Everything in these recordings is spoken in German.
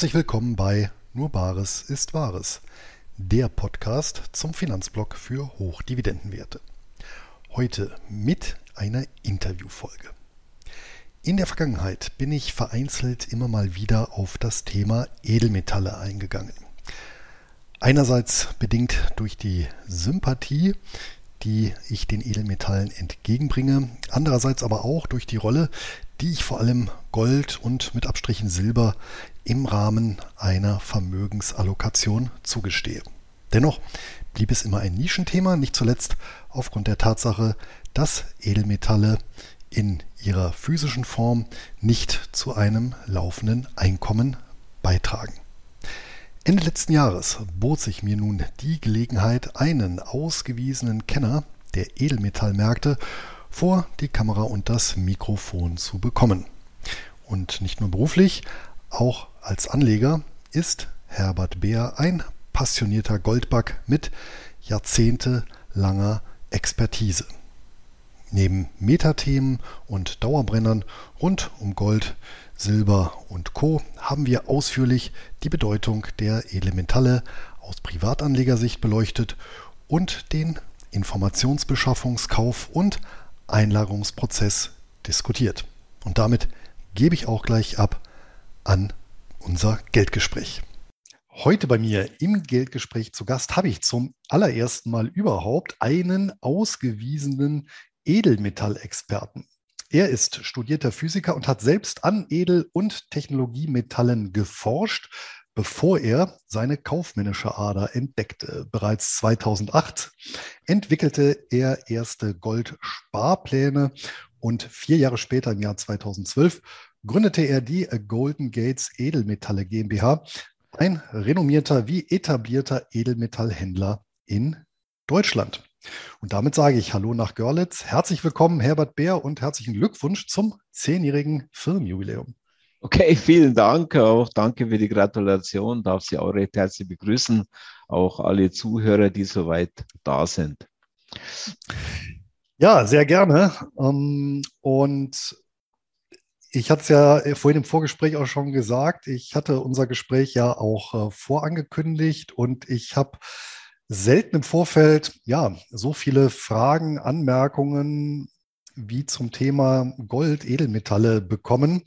Herzlich willkommen bei Nur Bares ist Wahres, der Podcast zum Finanzblock für Hochdividendenwerte. Heute mit einer Interviewfolge. In der Vergangenheit bin ich vereinzelt immer mal wieder auf das Thema Edelmetalle eingegangen. Einerseits bedingt durch die Sympathie, die ich den Edelmetallen entgegenbringe, andererseits aber auch durch die Rolle, die ich vor allem Gold und mit Abstrichen Silber im Rahmen einer Vermögensallokation zugestehe. Dennoch blieb es immer ein Nischenthema, nicht zuletzt aufgrund der Tatsache, dass Edelmetalle in ihrer physischen Form nicht zu einem laufenden Einkommen beitragen. Ende letzten Jahres bot sich mir nun die Gelegenheit, einen ausgewiesenen Kenner der Edelmetallmärkte vor die Kamera und das Mikrofon zu bekommen. Und nicht nur beruflich, auch als Anleger ist Herbert Beer ein passionierter Goldback mit jahrzehntelanger Expertise. Neben Metathemen und Dauerbrennern rund um Gold Silber und Co. haben wir ausführlich die Bedeutung der Elementale aus Privatanlegersicht beleuchtet und den Informationsbeschaffungskauf und Einlagerungsprozess diskutiert. Und damit gebe ich auch gleich ab an unser Geldgespräch. Heute bei mir im Geldgespräch zu Gast habe ich zum allerersten Mal überhaupt einen ausgewiesenen Edelmetallexperten. Er ist studierter Physiker und hat selbst an Edel- und Technologiemetallen geforscht, bevor er seine kaufmännische Ader entdeckte. Bereits 2008 entwickelte er erste Goldsparpläne und vier Jahre später, im Jahr 2012, gründete er die Golden Gates Edelmetalle GmbH, ein renommierter wie etablierter Edelmetallhändler in Deutschland. Und damit sage ich Hallo nach Görlitz. Herzlich willkommen, Herbert Bär, und herzlichen Glückwunsch zum zehnjährigen Firmenjubiläum. Okay, vielen Dank. Auch danke für die Gratulation. Darf Sie auch recht herzlich begrüßen. Auch alle Zuhörer, die soweit da sind. Ja, sehr gerne. Ähm, und ich hatte es ja vorhin im Vorgespräch auch schon gesagt. Ich hatte unser Gespräch ja auch äh, vorangekündigt und ich habe selten im Vorfeld ja so viele Fragen, Anmerkungen wie zum Thema Gold, Edelmetalle bekommen.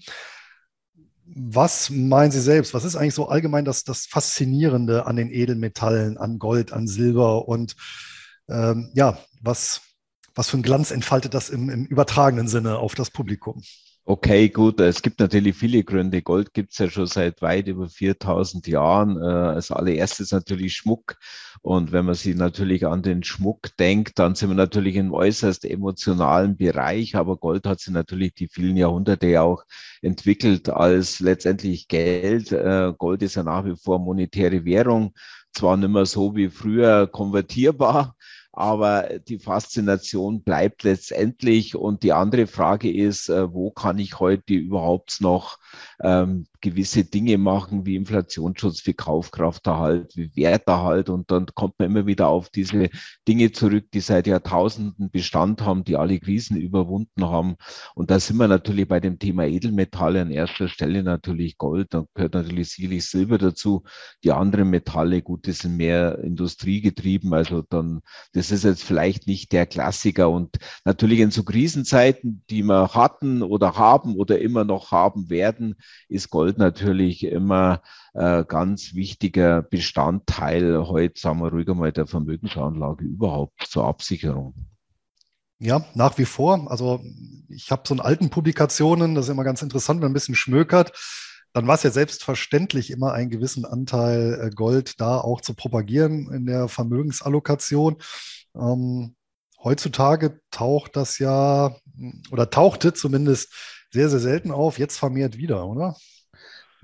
Was meinen Sie selbst? Was ist eigentlich so allgemein das, das Faszinierende an den Edelmetallen, an Gold, an Silber und ähm, ja, was, was für einen Glanz entfaltet das im, im übertragenen Sinne auf das Publikum? Okay, gut. Es gibt natürlich viele Gründe. Gold gibt es ja schon seit weit über 4000 Jahren. Äh, als allererstes natürlich Schmuck. Und wenn man sich natürlich an den Schmuck denkt, dann sind wir natürlich im äußerst emotionalen Bereich. Aber Gold hat sich natürlich die vielen Jahrhunderte ja auch entwickelt als letztendlich Geld. Äh, Gold ist ja nach wie vor monetäre Währung. Zwar nicht mehr so wie früher konvertierbar, aber die Faszination bleibt letztendlich. Und die andere Frage ist, äh, wo kann ich heute überhaupt noch ähm, gewisse Dinge machen, wie Inflationsschutz, wie Kaufkrafterhalt, wie Werterhalt. Und dann kommt man immer wieder auf diese Dinge zurück, die seit Jahrtausenden Bestand haben, die alle Krisen überwunden haben. Und da sind wir natürlich bei dem Thema Edelmetalle an erster Stelle natürlich Gold. Dann gehört natürlich sicherlich Silber dazu. Die anderen Metalle, gut, die sind mehr industriegetrieben. Also dann, das ist jetzt vielleicht nicht der Klassiker. Und natürlich in so Krisenzeiten, die wir hatten oder haben oder immer noch haben werden, ist Gold natürlich immer äh, ganz wichtiger Bestandteil heute, sagen wir ruhiger mal, der Vermögensanlage überhaupt zur Absicherung. Ja, nach wie vor. Also ich habe so in alten Publikationen, das ist immer ganz interessant, wenn man ein bisschen schmökert, dann war es ja selbstverständlich immer einen gewissen Anteil äh, Gold da auch zu propagieren in der Vermögensallokation. Ähm, heutzutage taucht das ja oder tauchte zumindest sehr, sehr selten auf, jetzt vermehrt wieder, oder?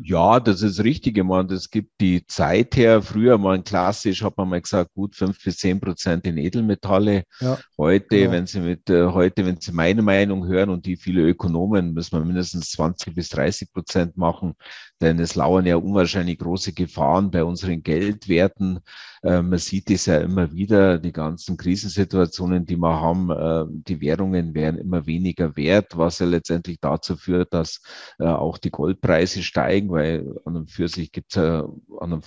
Ja, das ist richtig. Ich meine, das gibt die Zeit her. Früher mal klassisch hat man mal gesagt, gut fünf bis zehn Prozent in Edelmetalle. Ja, heute, genau. wenn Sie mit äh, heute, wenn Sie meine Meinung hören und die viele Ökonomen, müssen wir mindestens 20 bis 30 Prozent machen, denn es lauern ja unwahrscheinlich große Gefahren bei unseren Geldwerten. Äh, man sieht es ja immer wieder, die ganzen Krisensituationen, die wir haben, äh, die Währungen werden immer weniger wert, was ja letztendlich dazu führt, dass auch die Goldpreise steigen weil an und für sich gibt es ja an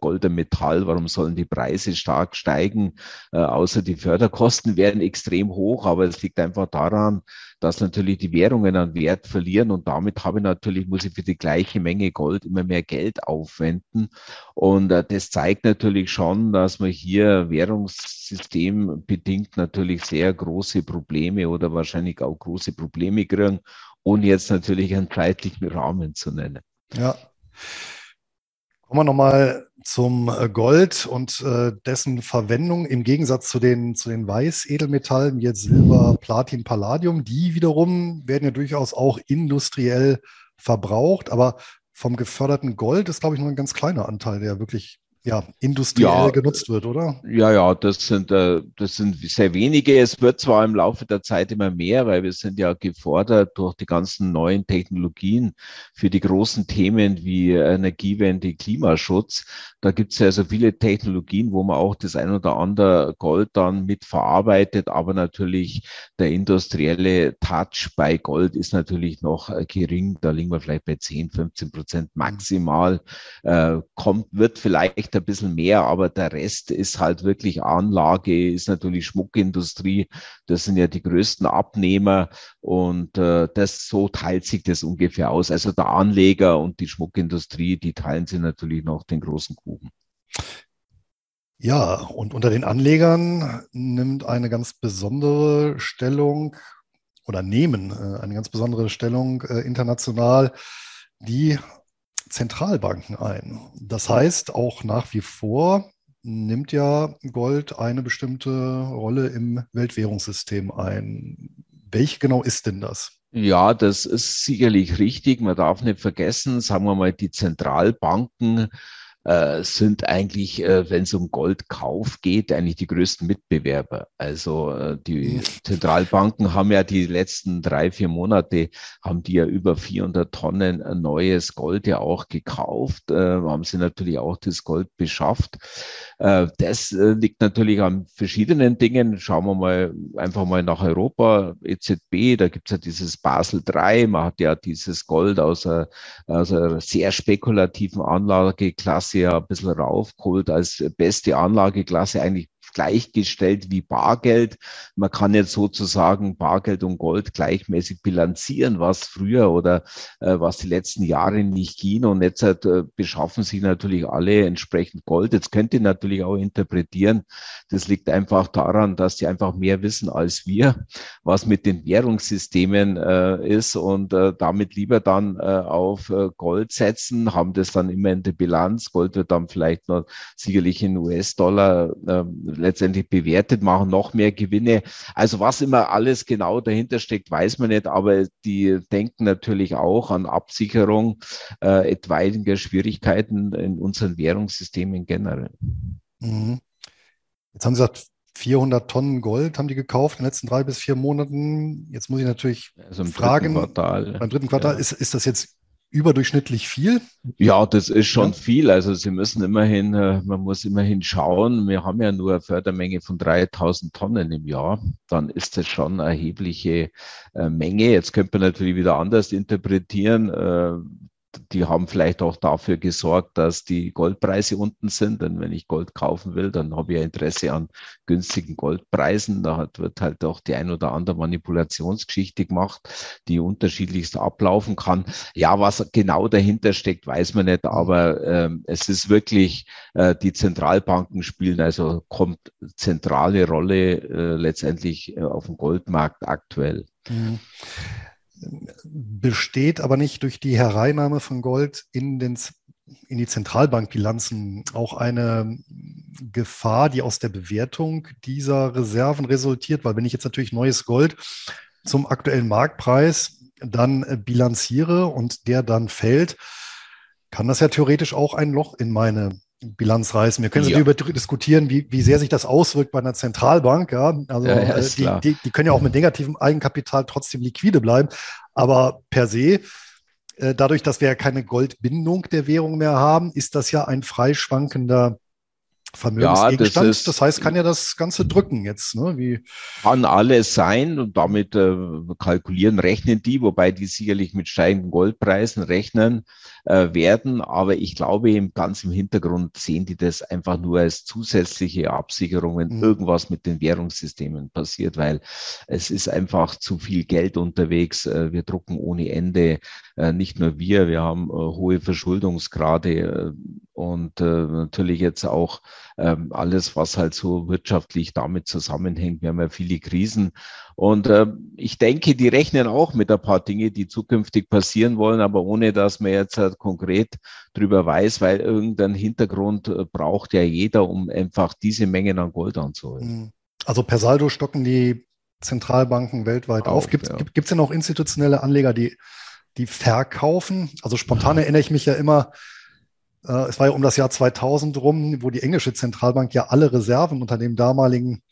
Gold ein Metall, warum sollen die Preise stark steigen? Äh, außer die Förderkosten werden extrem hoch, aber es liegt einfach daran, dass natürlich die Währungen an Wert verlieren und damit habe ich natürlich, muss ich für die gleiche Menge Gold immer mehr Geld aufwenden. Und äh, das zeigt natürlich schon, dass man hier Währungssystem bedingt natürlich sehr große Probleme oder wahrscheinlich auch große Probleme kriegen ohne jetzt natürlich einen zeitlichen Rahmen zu nennen. Ja. Kommen wir nochmal zum äh, Gold und äh, dessen Verwendung im Gegensatz zu den, zu den Weißedelmetallen, jetzt Silber, Platin, Palladium. Die wiederum werden ja durchaus auch industriell verbraucht, aber vom geförderten Gold ist, glaube ich, nur ein ganz kleiner Anteil, der wirklich ja, industriell ja, genutzt wird, oder? Ja, ja, das sind, äh, das sind sehr wenige. Es wird zwar im Laufe der Zeit immer mehr, weil wir sind ja gefordert durch die ganzen neuen Technologien für die großen Themen wie Energiewende, Klimaschutz. Da gibt es ja so viele Technologien, wo man auch das ein oder andere Gold dann mit verarbeitet, aber natürlich der industrielle Touch bei Gold ist natürlich noch äh, gering. Da liegen wir vielleicht bei 10, 15 Prozent maximal. Äh, kommt, wird vielleicht vielleicht ein bisschen mehr, aber der Rest ist halt wirklich Anlage, ist natürlich Schmuckindustrie. Das sind ja die größten Abnehmer und äh, das so teilt sich das ungefähr aus. Also der Anleger und die Schmuckindustrie, die teilen sich natürlich noch den großen Kuchen. Ja, und unter den Anlegern nimmt eine ganz besondere Stellung oder nehmen äh, eine ganz besondere Stellung äh, international die Zentralbanken ein. Das heißt, auch nach wie vor nimmt ja Gold eine bestimmte Rolle im Weltwährungssystem ein. Welche genau ist denn das? Ja, das ist sicherlich richtig. Man darf nicht vergessen, sagen wir mal, die Zentralbanken äh, sind eigentlich, äh, wenn es um Goldkauf geht, eigentlich die größten Mitbewerber. Also äh, die. Zentralbanken haben ja die letzten drei, vier Monate, haben die ja über 400 Tonnen äh, neues Gold ja auch gekauft, äh, haben sie natürlich auch das Gold beschafft. Äh, das liegt natürlich an verschiedenen Dingen. Schauen wir mal einfach mal nach Europa, EZB, da gibt es ja dieses Basel III, man hat ja dieses Gold aus einer, aus einer sehr spekulativen Anlageklasse ja ein bisschen raufgeholt als beste Anlageklasse eigentlich gleichgestellt wie Bargeld. Man kann jetzt sozusagen Bargeld und Gold gleichmäßig bilanzieren, was früher oder äh, was die letzten Jahre nicht ging. Und jetzt äh, beschaffen sich natürlich alle entsprechend Gold. Jetzt könnt ihr natürlich auch interpretieren, das liegt einfach daran, dass sie einfach mehr wissen als wir, was mit den Währungssystemen äh, ist und äh, damit lieber dann äh, auf äh, Gold setzen, haben das dann immer in der Bilanz. Gold wird dann vielleicht noch sicherlich in US-Dollar ähm, letztendlich bewertet, machen noch mehr Gewinne. Also was immer alles genau dahinter steckt, weiß man nicht, aber die denken natürlich auch an Absicherung äh, etwaiger Schwierigkeiten in unseren Währungssystemen generell. Mhm. Jetzt haben Sie gesagt, 400 Tonnen Gold haben die gekauft in den letzten drei bis vier Monaten. Jetzt muss ich natürlich also fragen, dritten Quartal, beim dritten Quartal, ja. ist, ist das jetzt überdurchschnittlich viel? Ja, das ist schon ja. viel. Also Sie müssen immerhin, äh, man muss immerhin schauen. Wir haben ja nur eine Fördermenge von 3000 Tonnen im Jahr. Dann ist das schon eine erhebliche äh, Menge. Jetzt könnte man natürlich wieder anders interpretieren. Die haben vielleicht auch dafür gesorgt, dass die Goldpreise unten sind. Denn wenn ich Gold kaufen will, dann habe ich ja Interesse an günstigen Goldpreisen. Da wird halt auch die ein oder andere Manipulationsgeschichte gemacht, die unterschiedlichst ablaufen kann. Ja, was genau dahinter steckt, weiß man nicht, aber ähm, es ist wirklich, äh, die Zentralbanken spielen also kommt zentrale Rolle äh, letztendlich äh, auf dem Goldmarkt aktuell. Mhm besteht aber nicht durch die Hereinnahme von Gold in, den, in die Zentralbankbilanzen. Auch eine Gefahr, die aus der Bewertung dieser Reserven resultiert, weil wenn ich jetzt natürlich neues Gold zum aktuellen Marktpreis dann äh, bilanziere und der dann fällt, kann das ja theoretisch auch ein Loch in meine Bilanz reißen. Wir können ja. darüber diskutieren, wie, wie sehr sich das auswirkt bei einer Zentralbank. Ja? Also ja, ja, äh, die, die, die, können ja auch mit negativem Eigenkapital trotzdem liquide bleiben. Aber per se, äh, dadurch, dass wir ja keine Goldbindung der Währung mehr haben, ist das ja ein freischwankender Vermögensgegenstand. Das, das, heißt, kann ja das Ganze drücken jetzt. Ne? Wie kann alles sein und damit äh, kalkulieren, rechnen die, wobei die sicherlich mit steigenden Goldpreisen rechnen äh, werden. Aber ich glaube, im ganzen Hintergrund sehen die das einfach nur als zusätzliche Absicherung, wenn mhm. irgendwas mit den Währungssystemen passiert, weil es ist einfach zu viel Geld unterwegs. Äh, wir drucken ohne Ende. Äh, nicht nur wir, wir haben äh, hohe Verschuldungsgrade und äh, natürlich jetzt auch ähm, alles, was halt so wirtschaftlich damit zusammenhängt. Wir haben ja viele Krisen. Und äh, ich denke, die rechnen auch mit ein paar Dinge, die zukünftig passieren wollen, aber ohne dass man jetzt konkret drüber weiß, weil irgendein Hintergrund äh, braucht ja jeder, um einfach diese Mengen an Gold anzuholen. Mhm. Also per Saldo stocken die Zentralbanken weltweit auf. auf. Gibt es ja. denn auch institutionelle Anleger, die, die verkaufen? Also spontan ja. erinnere ich mich ja immer, äh, es war ja um das Jahr 2000 rum, wo die englische Zentralbank ja alle Reserven unter dem damaligen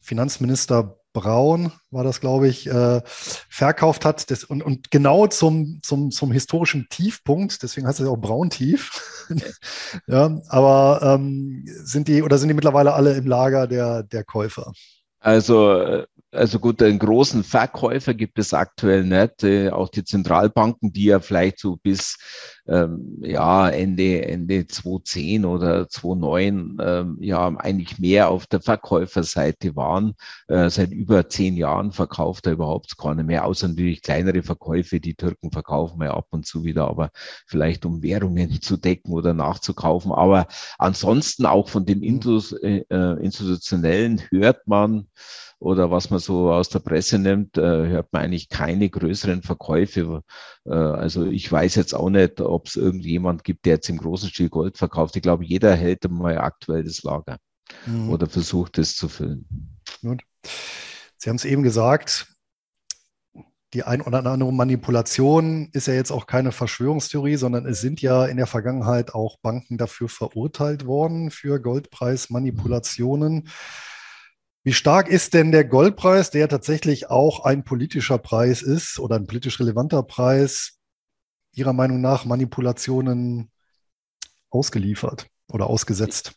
Finanzminister Braun, war das, glaube ich, äh, verkauft hat. Das, und, und genau zum, zum, zum historischen Tiefpunkt, deswegen heißt es ja auch Brauntief. ja, aber ähm, sind die oder sind die mittlerweile alle im Lager der, der Käufer? Also äh, also gut, einen großen Verkäufer gibt es aktuell nicht. Äh, auch die Zentralbanken, die ja vielleicht so bis ähm, ja, Ende, Ende 2010 oder 2009 ähm, ja eigentlich mehr auf der Verkäuferseite waren. Äh, seit über zehn Jahren verkauft er überhaupt keiner mehr, außer natürlich kleinere Verkäufe. Die Türken verkaufen ja ab und zu wieder, aber vielleicht um Währungen zu decken oder nachzukaufen. Aber ansonsten auch von den Indus, äh, äh institutionellen hört man, oder was man so aus der Presse nimmt, äh, hört man eigentlich keine größeren Verkäufe. Äh, also ich weiß jetzt auch nicht, ob es irgendjemand gibt, der jetzt im großen Stil Gold verkauft. Ich glaube, jeder hält mal aktuell das Lager mhm. oder versucht es zu füllen. Gut. Sie haben es eben gesagt, die ein oder andere Manipulation ist ja jetzt auch keine Verschwörungstheorie, sondern es sind ja in der Vergangenheit auch Banken dafür verurteilt worden für Goldpreismanipulationen. Wie stark ist denn der Goldpreis, der tatsächlich auch ein politischer Preis ist oder ein politisch relevanter Preis, Ihrer Meinung nach Manipulationen ausgeliefert oder ausgesetzt?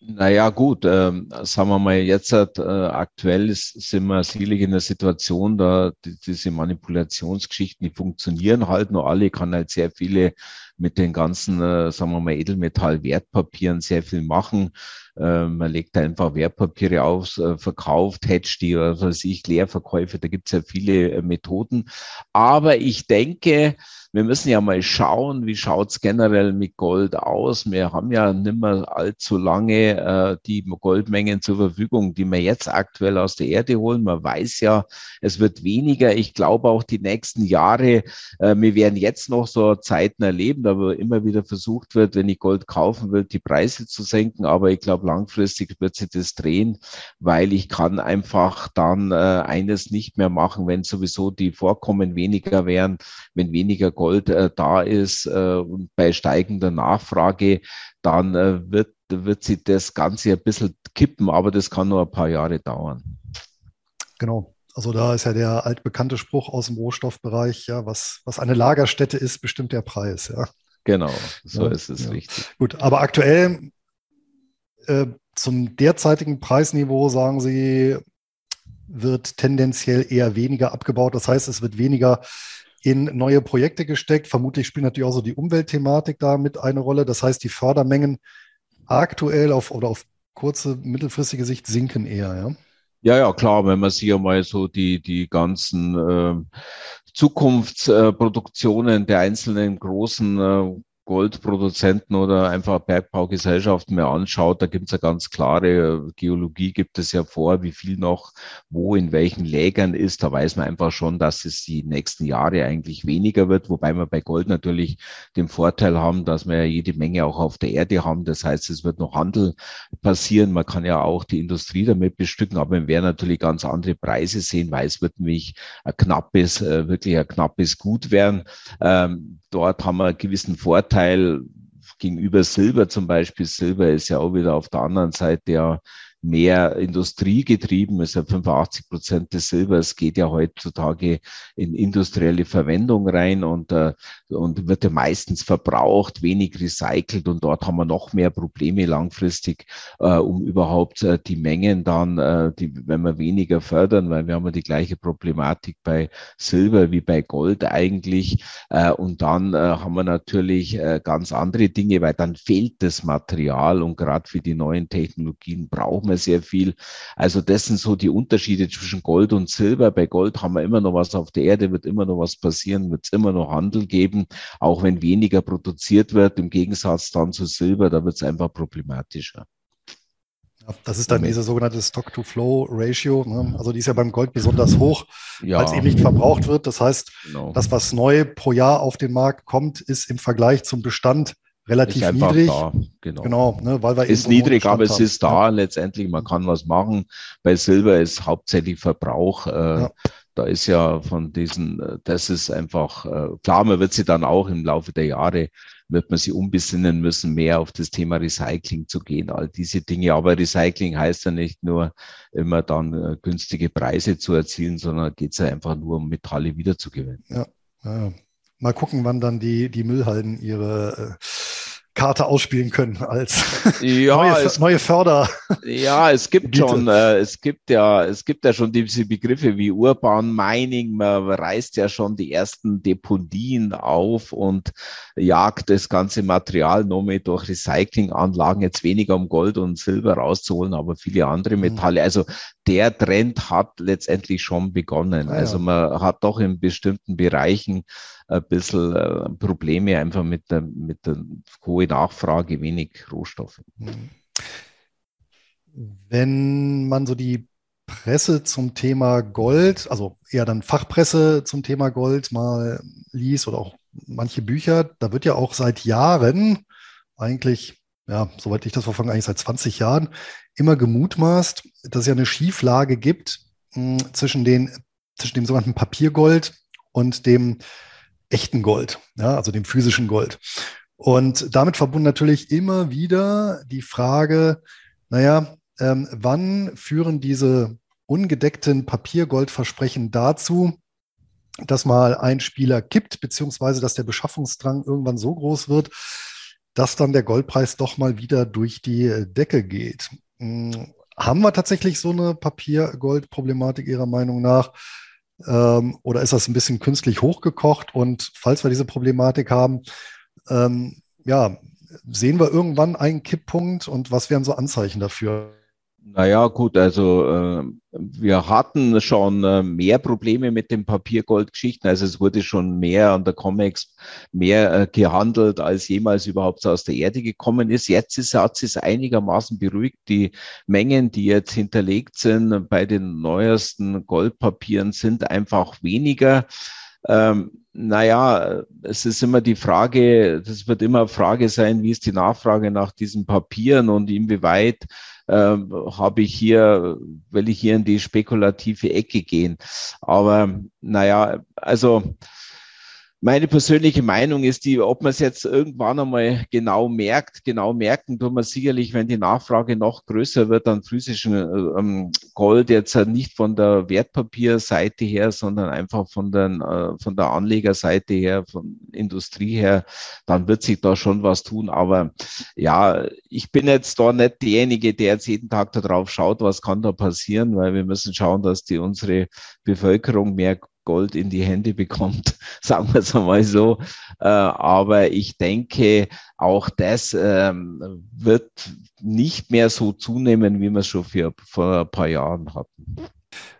Naja, gut, ähm, sagen wir mal, jetzt äh, aktuell ist, sind wir sicherlich in der Situation, da die, diese Manipulationsgeschichten, die funktionieren halt nur alle, kann halt sehr viele mit den ganzen, äh, sagen wir mal, Edelmetall-Wertpapieren sehr viel machen. Äh, man legt einfach Wertpapiere auf, äh, verkauft, hedgt die oder was weiß ich, Leerverkäufe, da gibt es ja viele äh, Methoden. Aber ich denke, wir müssen ja mal schauen, wie schaut's generell mit Gold aus. Wir haben ja nicht mehr allzu lange äh, die Goldmengen zur Verfügung, die wir jetzt aktuell aus der Erde holen. Man weiß ja, es wird weniger. Ich glaube auch die nächsten Jahre, äh, wir werden jetzt noch so Zeiten erleben, wo immer wieder versucht wird, wenn ich Gold kaufen will, die Preise zu senken. Aber ich glaube, langfristig wird sich das drehen, weil ich kann einfach dann äh, eines nicht mehr machen, wenn sowieso die Vorkommen weniger wären, wenn weniger Gold äh, da ist äh, und bei steigender Nachfrage, dann äh, wird, wird sich das Ganze ein bisschen kippen, aber das kann nur ein paar Jahre dauern. Genau. Also da ist ja der altbekannte Spruch aus dem Rohstoffbereich, ja, was, was eine Lagerstätte ist, bestimmt der Preis, ja. Genau, so ja, ist es ja. richtig. Gut, aber aktuell äh, zum derzeitigen Preisniveau sagen Sie, wird tendenziell eher weniger abgebaut. Das heißt, es wird weniger in neue Projekte gesteckt. Vermutlich spielt natürlich auch so die Umweltthematik da mit eine Rolle. Das heißt, die Fördermengen aktuell auf oder auf kurze, mittelfristige Sicht sinken eher, ja. Ja, ja, klar, wenn man sich ja mal so die, die ganzen äh, Zukunftsproduktionen der einzelnen großen äh, Goldproduzenten oder einfach Bergbaugesellschaften mehr anschaut, da gibt es ja ganz klare Geologie, gibt es ja vor, wie viel noch wo in welchen Lägern ist. Da weiß man einfach schon, dass es die nächsten Jahre eigentlich weniger wird, wobei wir bei Gold natürlich den Vorteil haben, dass wir ja jede Menge auch auf der Erde haben. Das heißt, es wird noch Handel passieren. Man kann ja auch die Industrie damit bestücken, aber wir werden natürlich ganz andere Preise sehen, weil es wird nämlich ein knappes, äh, wirklich ein knappes Gut werden. Ähm, dort haben wir einen gewissen Vorteil gegenüber Silber zum Beispiel. Silber ist ja auch wieder auf der anderen Seite ja mehr industriegetrieben. Ja 85 Prozent des Silbers geht ja heutzutage in industrielle Verwendung rein und äh, und wird ja meistens verbraucht, wenig recycelt und dort haben wir noch mehr Probleme langfristig, äh, um überhaupt äh, die Mengen dann, äh, die, wenn wir weniger fördern, weil wir haben ja die gleiche Problematik bei Silber wie bei Gold eigentlich. Äh, und dann äh, haben wir natürlich äh, ganz andere Dinge, weil dann fehlt das Material und gerade für die neuen Technologien brauchen wir sehr viel. Also das sind so die Unterschiede zwischen Gold und Silber. Bei Gold haben wir immer noch was auf der Erde, wird immer noch was passieren, wird es immer noch Handel geben, auch wenn weniger produziert wird. Im Gegensatz dann zu Silber, da wird es einfach problematischer. Das ist dann diese sogenannte Stock-to-Flow-Ratio. Ne? Also die ist ja beim Gold besonders hoch, ja. weil es eben nicht verbraucht wird. Das heißt, genau. das, was neu pro Jahr auf den Markt kommt, ist im Vergleich zum Bestand relativ niedrig. Da. Genau, genau ne? weil wir ist niedrig, aber es ist da ja. letztendlich. Man kann was machen. Bei Silber ist hauptsächlich Verbrauch. Äh, ja. Da ist ja von diesen, äh, das ist einfach äh, klar. Man wird sie dann auch im Laufe der Jahre wird man sich umbesinnen müssen, mehr auf das Thema Recycling zu gehen, all diese Dinge. Aber Recycling heißt ja nicht nur immer dann äh, günstige Preise zu erzielen, sondern geht es ja einfach nur um Metalle wiederzugewinnen. Ja, ja. Mal gucken, wann dann die, die Müllhalden ihre Karte ausspielen können als ja, neue, es, neue Förder. Ja, es gibt schon, äh, es gibt ja, es gibt ja schon diese Begriffe wie Urban Mining. Man reißt ja schon die ersten Deponien auf und jagt das ganze Material nur mit durch Recyclinganlagen jetzt weniger um Gold und Silber rauszuholen, aber viele andere mhm. Metalle. Also der Trend hat letztendlich schon begonnen. Ah, also man hat doch in bestimmten Bereichen ein bisschen äh, Probleme einfach mit der, mit der hohen Nachfrage, wenig Rohstoffe. Wenn man so die Presse zum Thema Gold, also eher dann Fachpresse zum Thema Gold mal liest oder auch manche Bücher, da wird ja auch seit Jahren eigentlich, ja, soweit ich das verfolge, eigentlich seit 20 Jahren, immer gemutmaßt, dass es ja eine Schieflage gibt mh, hm, zwischen, den, zwischen dem sogenannten Papiergold und dem echten Gold, ja, also dem physischen Gold. Und damit verbunden natürlich immer wieder die Frage, naja, ähm, wann führen diese ungedeckten Papiergoldversprechen dazu, dass mal ein Spieler kippt, beziehungsweise dass der Beschaffungsdrang irgendwann so groß wird, dass dann der Goldpreis doch mal wieder durch die Decke geht. Hm, haben wir tatsächlich so eine Papiergold-Problematik Ihrer Meinung nach? Ähm, oder ist das ein bisschen künstlich hochgekocht? Und falls wir diese Problematik haben, ähm, ja, sehen wir irgendwann einen Kipppunkt und was wären so Anzeichen dafür? Naja, gut, also äh, wir hatten schon äh, mehr Probleme mit den Papiergoldgeschichten. Also es wurde schon mehr an der Comex mehr äh, gehandelt, als jemals überhaupt aus der Erde gekommen ist. Jetzt ist, hat es einigermaßen beruhigt. Die Mengen, die jetzt hinterlegt sind bei den neuesten Goldpapieren, sind einfach weniger. Ähm, naja, es ist immer die Frage, das wird immer Frage sein, wie ist die Nachfrage nach diesen Papieren und inwieweit habe ich hier, will ich hier in die spekulative Ecke gehen. Aber naja, also meine persönliche Meinung ist die, ob man es jetzt irgendwann einmal genau merkt, genau merken tut man sicherlich, wenn die Nachfrage noch größer wird an physischem ähm, Gold, jetzt nicht von der Wertpapierseite her, sondern einfach von, den, äh, von der Anlegerseite her, von Industrie her, dann wird sich da schon was tun. Aber ja, ich bin jetzt da nicht derjenige, der jetzt jeden Tag darauf schaut, was kann da passieren, weil wir müssen schauen, dass die unsere Bevölkerung mehr Gold in die Hände bekommt, sagen wir es einmal so. Äh, aber ich denke, auch das ähm, wird nicht mehr so zunehmen, wie wir es schon für, vor ein paar Jahren hatten.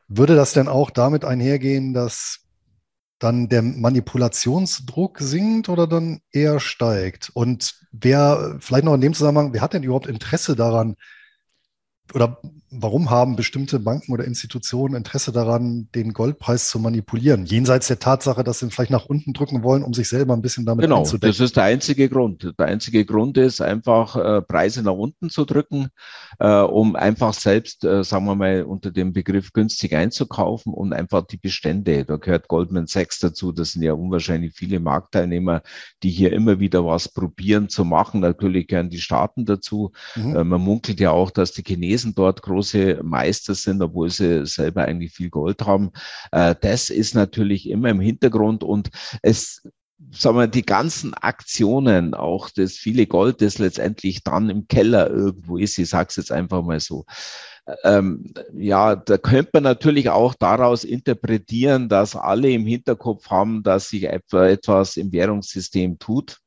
Würde das denn auch damit einhergehen, dass dann der Manipulationsdruck sinkt oder dann eher steigt? Und wer, vielleicht noch in dem Zusammenhang, wer hat denn überhaupt Interesse daran, oder warum haben bestimmte Banken oder Institutionen Interesse daran, den Goldpreis zu manipulieren? Jenseits der Tatsache, dass sie vielleicht nach unten drücken wollen, um sich selber ein bisschen damit genau. Genau, das ist der einzige Grund. Der einzige Grund ist einfach, äh, Preise nach unten zu drücken, äh, um einfach selbst, äh, sagen wir mal, unter dem Begriff günstig einzukaufen und einfach die Bestände. Da gehört Goldman Sachs dazu. Das sind ja unwahrscheinlich viele Marktteilnehmer, die hier immer wieder was probieren zu machen. Natürlich gehören die Staaten dazu. Mhm. Man munkelt ja auch, dass die Chinesen dort groß große Meister sind, obwohl sie selber eigentlich viel Gold haben. Äh, das ist natürlich immer im Hintergrund und es sagen wir, die ganzen Aktionen, auch das viele Gold, das letztendlich dann im Keller irgendwo ist, ich sage es jetzt einfach mal so, ähm, ja, da könnte man natürlich auch daraus interpretieren, dass alle im Hinterkopf haben, dass sich etwas im Währungssystem tut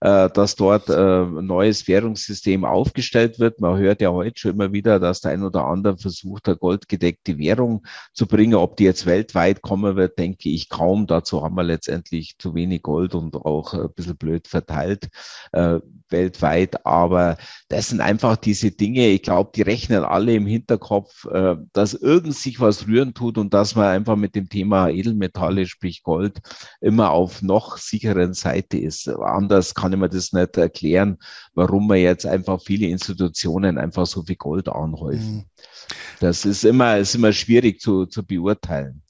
dass dort äh, ein neues Währungssystem aufgestellt wird. Man hört ja heute schon immer wieder, dass der ein oder andere versucht, eine goldgedeckte Währung zu bringen. Ob die jetzt weltweit kommen wird, denke ich kaum. Dazu haben wir letztendlich zu wenig Gold und auch ein bisschen blöd verteilt äh, weltweit. Aber das sind einfach diese Dinge, ich glaube, die rechnen alle im Hinterkopf, äh, dass irgend sich was rühren tut und dass man einfach mit dem Thema Edelmetalle, sprich Gold, immer auf noch sicheren Seite ist. Anders kann ich mir das nicht erklären, warum man jetzt einfach viele Institutionen einfach so viel Gold anhäufen. Mhm. Das ist immer, ist immer schwierig zu, zu beurteilen.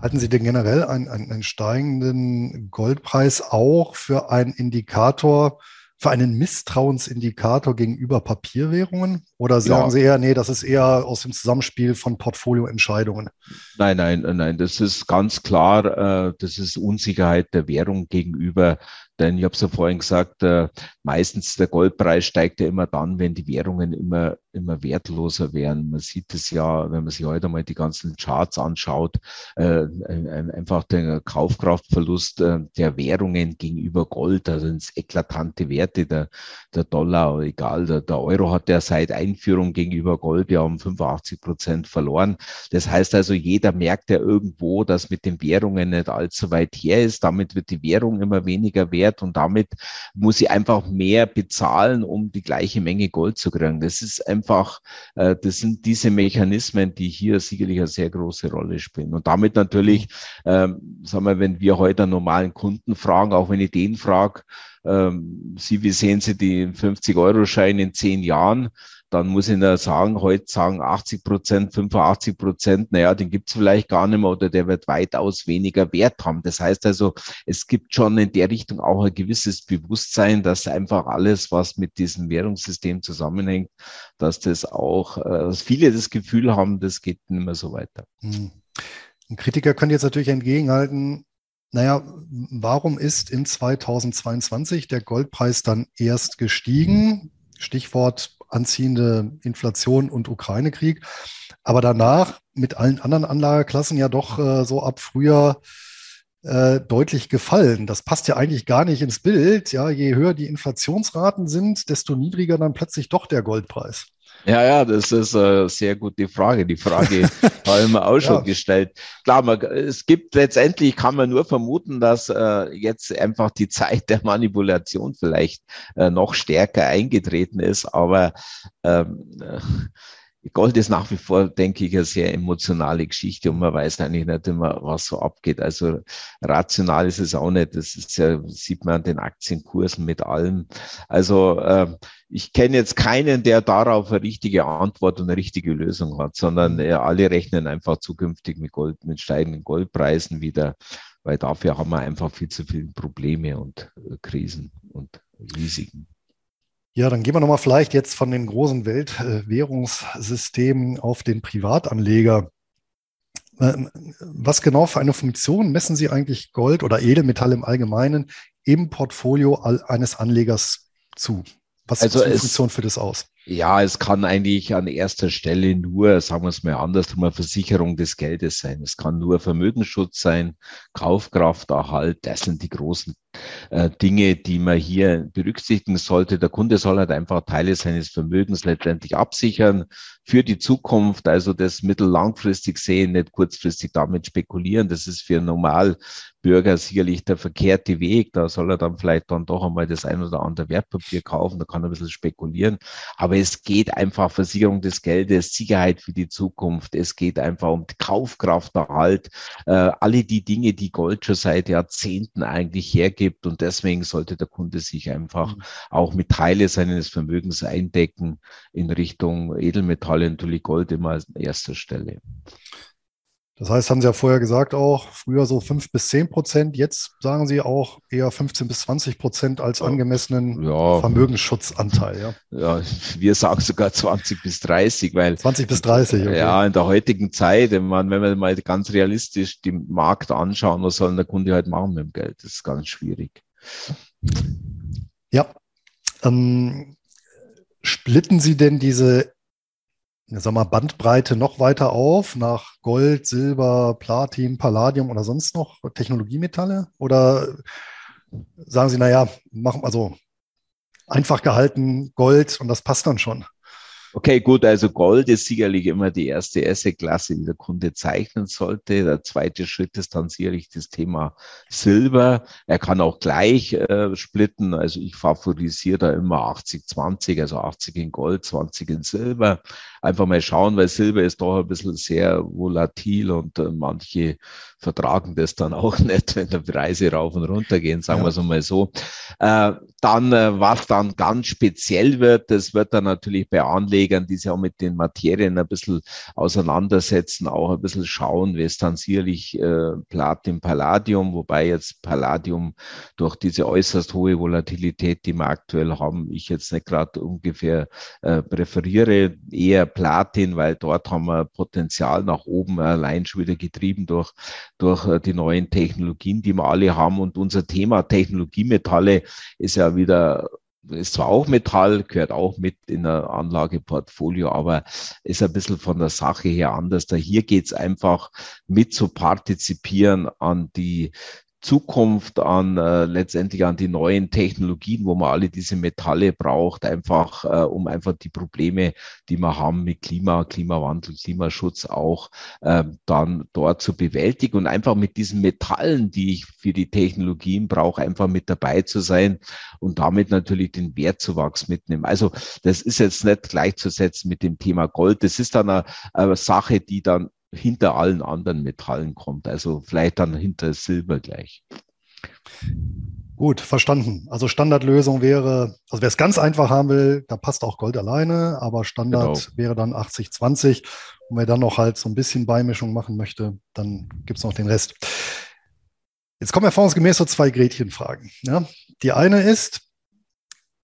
Halten Sie denn generell einen, einen, einen steigenden Goldpreis auch für einen Indikator für einen Misstrauensindikator gegenüber Papierwährungen? Oder sagen ja. Sie eher, nee, das ist eher aus dem Zusammenspiel von Portfolioentscheidungen? Nein, nein, nein, das ist ganz klar, äh, das ist Unsicherheit der Währung gegenüber denn ich habe es ja vorhin gesagt, äh, meistens der Goldpreis steigt ja immer dann, wenn die Währungen immer, immer wertloser werden. Man sieht es ja, wenn man sich heute mal die ganzen Charts anschaut, äh, einfach der Kaufkraftverlust äh, der Währungen gegenüber Gold, also ins eklatante Werte, der, der Dollar, egal, der, der Euro hat ja seit Einführung gegenüber Gold ja um 85 Prozent verloren. Das heißt also, jeder merkt ja irgendwo, dass mit den Währungen nicht allzu weit her ist. Damit wird die Währung immer weniger wert wert und damit muss ich einfach mehr bezahlen, um die gleiche Menge Gold zu kriegen. Das ist einfach, äh, das sind diese Mechanismen, die hier sicherlich eine sehr große Rolle spielen. Und damit natürlich, ähm, sagen wir, wenn wir heute einen normalen Kunden fragen, auch wenn ich den frage, ähm, Sie, wie sehen Sie die 50-Euro-Schein in zehn Jahren? Dann muss ich nur sagen, heute sagen 80 Prozent, 85 Prozent, naja, den gibt's vielleicht gar nicht mehr oder der wird weitaus weniger Wert haben. Das heißt also, es gibt schon in der Richtung auch ein gewisses Bewusstsein, dass einfach alles, was mit diesem Währungssystem zusammenhängt, dass das auch, äh, dass viele das Gefühl haben, das geht nicht mehr so weiter. Hm. Ein Kritiker könnte jetzt natürlich entgegenhalten, naja, warum ist in 2022 der Goldpreis dann erst gestiegen? Stichwort anziehende Inflation und Ukraine-Krieg. Aber danach mit allen anderen Anlageklassen ja doch äh, so ab Frühjahr äh, deutlich gefallen. Das passt ja eigentlich gar nicht ins Bild. Ja, je höher die Inflationsraten sind, desto niedriger dann plötzlich doch der Goldpreis. Ja, ja, das ist eine sehr gute Frage. Die Frage haben wir auch schon ja. gestellt. Klar, man, es gibt letztendlich, kann man nur vermuten, dass äh, jetzt einfach die Zeit der Manipulation vielleicht äh, noch stärker eingetreten ist. Aber ähm, äh, Gold ist nach wie vor, denke ich, eine sehr emotionale Geschichte und man weiß eigentlich nicht immer, was so abgeht. Also rational ist es auch nicht. Das ist ja, sieht man an den Aktienkursen mit allem. Also äh, ich kenne jetzt keinen, der darauf eine richtige Antwort und eine richtige Lösung hat, sondern äh, alle rechnen einfach zukünftig mit Gold, mit steigenden Goldpreisen wieder, weil dafür haben wir einfach viel zu viele Probleme und äh, Krisen und Risiken. Ja, dann gehen wir nochmal vielleicht jetzt von den großen Weltwährungssystemen auf den Privatanleger. Ähm, was genau für eine Funktion messen Sie eigentlich Gold oder Edelmetall im Allgemeinen im Portfolio eines Anlegers zu? Was also ist die Funktion für das aus? Ja, es kann eigentlich an erster Stelle nur, sagen wir es mal andersrum, eine Versicherung des Geldes sein. Es kann nur Vermögensschutz sein, Kaufkrafterhalt. Das sind die großen äh, Dinge, die man hier berücksichtigen sollte. Der Kunde soll halt einfach Teile seines Vermögens letztendlich absichern für die Zukunft, also das mittellangfristig sehen, nicht kurzfristig damit spekulieren. Das ist für Normalbürger sicherlich der verkehrte Weg. Da soll er dann vielleicht dann doch einmal das ein oder andere Wertpapier kaufen, da kann er ein bisschen spekulieren. Aber es geht einfach Versicherung des Geldes, Sicherheit für die Zukunft. Es geht einfach um Kaufkrafterhalt. Äh, alle die Dinge, die Gold schon seit Jahrzehnten eigentlich hergibt gibt. Und deswegen sollte der Kunde sich einfach mhm. auch mit Teile seines Vermögens eindecken in Richtung Edelmetalle, natürlich Gold immer an erster Stelle. Das heißt, haben Sie ja vorher gesagt auch, früher so 5 bis 10 Prozent, jetzt sagen Sie auch eher 15 bis 20 Prozent als angemessenen ja. Vermögensschutzanteil. Ja. ja, wir sagen sogar 20 bis 30, weil 20 bis 30, okay. Ja, in der heutigen Zeit, wenn wir mal ganz realistisch den Markt anschauen, was soll der Kunde halt machen mit dem Geld? Das ist ganz schwierig. Ja. Ähm, splitten Sie denn diese sag mal, Bandbreite noch weiter auf nach Gold, Silber, Platin, Palladium oder sonst noch Technologiemetalle? Oder sagen Sie, naja, machen also einfach gehalten Gold und das passt dann schon? Okay, gut, also Gold ist sicherlich immer die erste Asset-Klasse, die der Kunde zeichnen sollte. Der zweite Schritt ist dann sicherlich das Thema Silber. Er kann auch gleich äh, splitten. Also ich favorisiere da immer 80-20, also 80 in Gold, 20 in Silber. Einfach mal schauen, weil Silber ist doch ein bisschen sehr volatil und äh, manche vertragen das dann auch nicht, wenn die Preise rauf und runter gehen, sagen ja. wir es mal so. Äh, dann, äh, was dann ganz speziell wird, das wird dann natürlich bei Anlegern, die sich auch mit den Materien ein bisschen auseinandersetzen, auch ein bisschen schauen, wie es dann sicherlich äh, Platin, Palladium, wobei jetzt Palladium durch diese äußerst hohe Volatilität, die wir aktuell haben, ich jetzt nicht gerade ungefähr äh, präferiere, eher Platin, weil dort haben wir Potenzial nach oben allein schon wieder getrieben durch durch äh, die neuen Technologien, die wir alle haben. Und unser Thema Technologiemetalle ist ja wieder ist zwar auch Metall, gehört auch mit in der Anlageportfolio, aber ist ein bisschen von der Sache her anders. Da hier geht es einfach mit zu partizipieren an die Zukunft, an äh, letztendlich an die neuen Technologien, wo man alle diese Metalle braucht, einfach äh, um einfach die Probleme, die wir haben mit Klima, Klimawandel, Klimaschutz auch äh, dann dort zu bewältigen und einfach mit diesen Metallen, die ich für die Technologien brauche, einfach mit dabei zu sein und damit natürlich den Wertzuwachs mitnehmen. Also das ist jetzt nicht gleichzusetzen mit dem Thema Gold. Das ist dann eine, eine Sache, die dann hinter allen anderen Metallen kommt. Also vielleicht dann hinter Silber gleich. Gut, verstanden. Also Standardlösung wäre, also wer es ganz einfach haben will, da passt auch Gold alleine, aber Standard genau. wäre dann 80-20. Und wer dann noch halt so ein bisschen Beimischung machen möchte, dann gibt es noch den Rest. Jetzt kommen erfahrungsgemäß so zwei Gretchenfragen. Ja? Die eine ist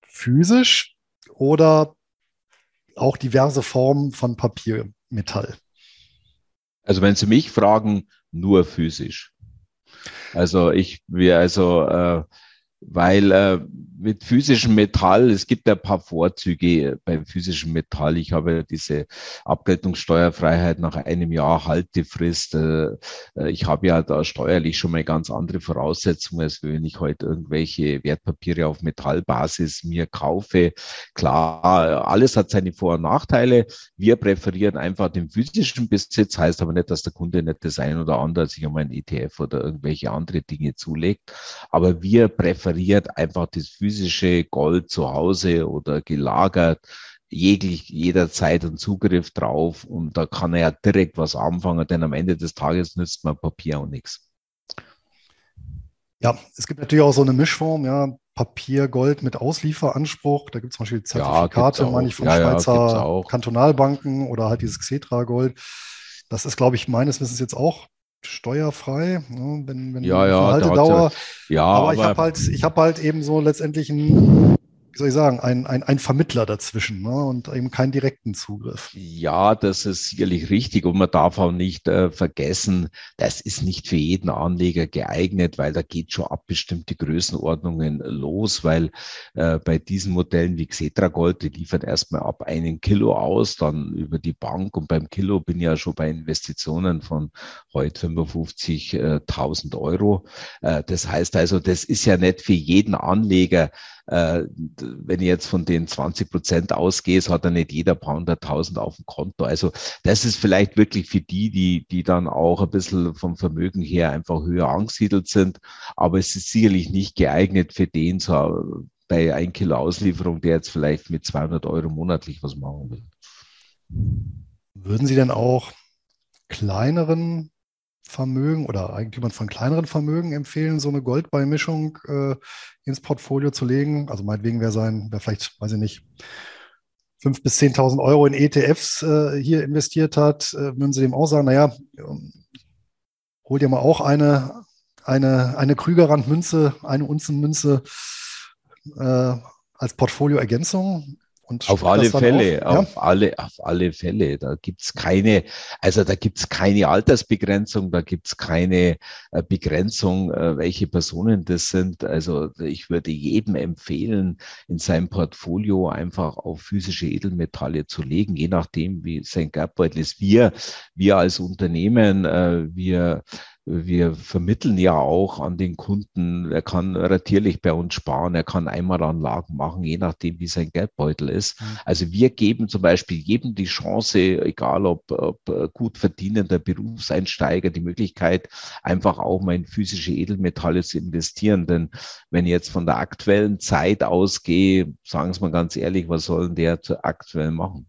physisch oder auch diverse Formen von Papiermetall. Also wenn Sie mich fragen, nur physisch. Also ich wäre also, äh, weil äh, mit physischem Metall, es gibt ein paar Vorzüge beim physischen Metall. Ich habe diese Abgeltungssteuerfreiheit nach einem Jahr Haltefrist. Äh, äh, ich habe ja da steuerlich schon mal ganz andere Voraussetzungen, als wenn ich heute irgendwelche Wertpapiere auf Metallbasis mir kaufe. Klar, alles hat seine Vor- und Nachteile. Wir präferieren einfach den physischen Besitz, heißt aber nicht, dass der Kunde nicht das ein oder andere sich um ein ETF oder irgendwelche andere Dinge zulegt. Aber wir präferieren einfach das physische Gold zu Hause oder gelagert, jeglich jederzeit einen Zugriff drauf und da kann er ja direkt was anfangen, denn am Ende des Tages nützt man Papier und nichts. Ja, es gibt natürlich auch so eine Mischform, ja, Papier, Gold mit Auslieferanspruch. Da gibt es zum Beispiel Zertifikate, ja, meine ich, von ja, Schweizer ja, Kantonalbanken oder halt dieses Xetra-Gold. Das ist, glaube ich, meines Wissens jetzt auch steuerfrei, ne, wenn, wenn ja, ja, Haltedauer. Ja, aber, aber ich habe halt, ich habe halt eben so letztendlich ein wie soll ich sagen, ein, ein, ein Vermittler dazwischen ne? und eben keinen direkten Zugriff. Ja, das ist sicherlich richtig und man darf auch nicht äh, vergessen, das ist nicht für jeden Anleger geeignet, weil da geht schon ab bestimmte Größenordnungen los, weil äh, bei diesen Modellen wie Xetra Gold, die liefern erstmal ab einen Kilo aus, dann über die Bank und beim Kilo bin ich ja schon bei Investitionen von heute 55.000 äh, Euro. Äh, das heißt also, das ist ja nicht für jeden Anleger äh, wenn ich jetzt von den 20 Prozent ausgehe, hat er nicht jeder paar hunderttausend auf dem Konto. Also das ist vielleicht wirklich für die, die, die dann auch ein bisschen vom Vermögen her einfach höher angesiedelt sind. Aber es ist sicherlich nicht geeignet für den, so bei ein Kilo Auslieferung, der jetzt vielleicht mit 200 Euro monatlich was machen will. Würden Sie denn auch kleineren Vermögen oder Eigentümern von kleineren Vermögen empfehlen, so eine Goldbeimischung äh, ins Portfolio zu legen. Also meinetwegen wäre sein, wer vielleicht, weiß ich nicht, 5.000 bis 10.000 Euro in ETFs äh, hier investiert hat, äh, würden Sie dem auch sagen, naja, hol dir mal auch eine, eine, eine Krügerrand-Münze, eine Unzenmünze äh, als Portfolioergänzung. Und auf alle Fälle, auf, ja? alle, auf alle Fälle. Da gibt's keine, also da gibt's keine Altersbegrenzung, da gibt's keine äh, Begrenzung, äh, welche Personen das sind. Also ich würde jedem empfehlen, in seinem Portfolio einfach auf physische Edelmetalle zu legen, je nachdem, wie sein Geldbeutel ist. Wir, wir als Unternehmen, äh, wir wir vermitteln ja auch an den Kunden, er kann ratierlich bei uns sparen, er kann Einmalanlagen machen, je nachdem, wie sein Geldbeutel ist. Mhm. Also wir geben zum Beispiel jedem die Chance, egal ob, ob gut verdienender Berufseinsteiger, die Möglichkeit, einfach auch mal in physische Edelmetalle zu investieren. Denn wenn ich jetzt von der aktuellen Zeit ausgehe, sagen Sie mal ganz ehrlich, was sollen der aktuell machen?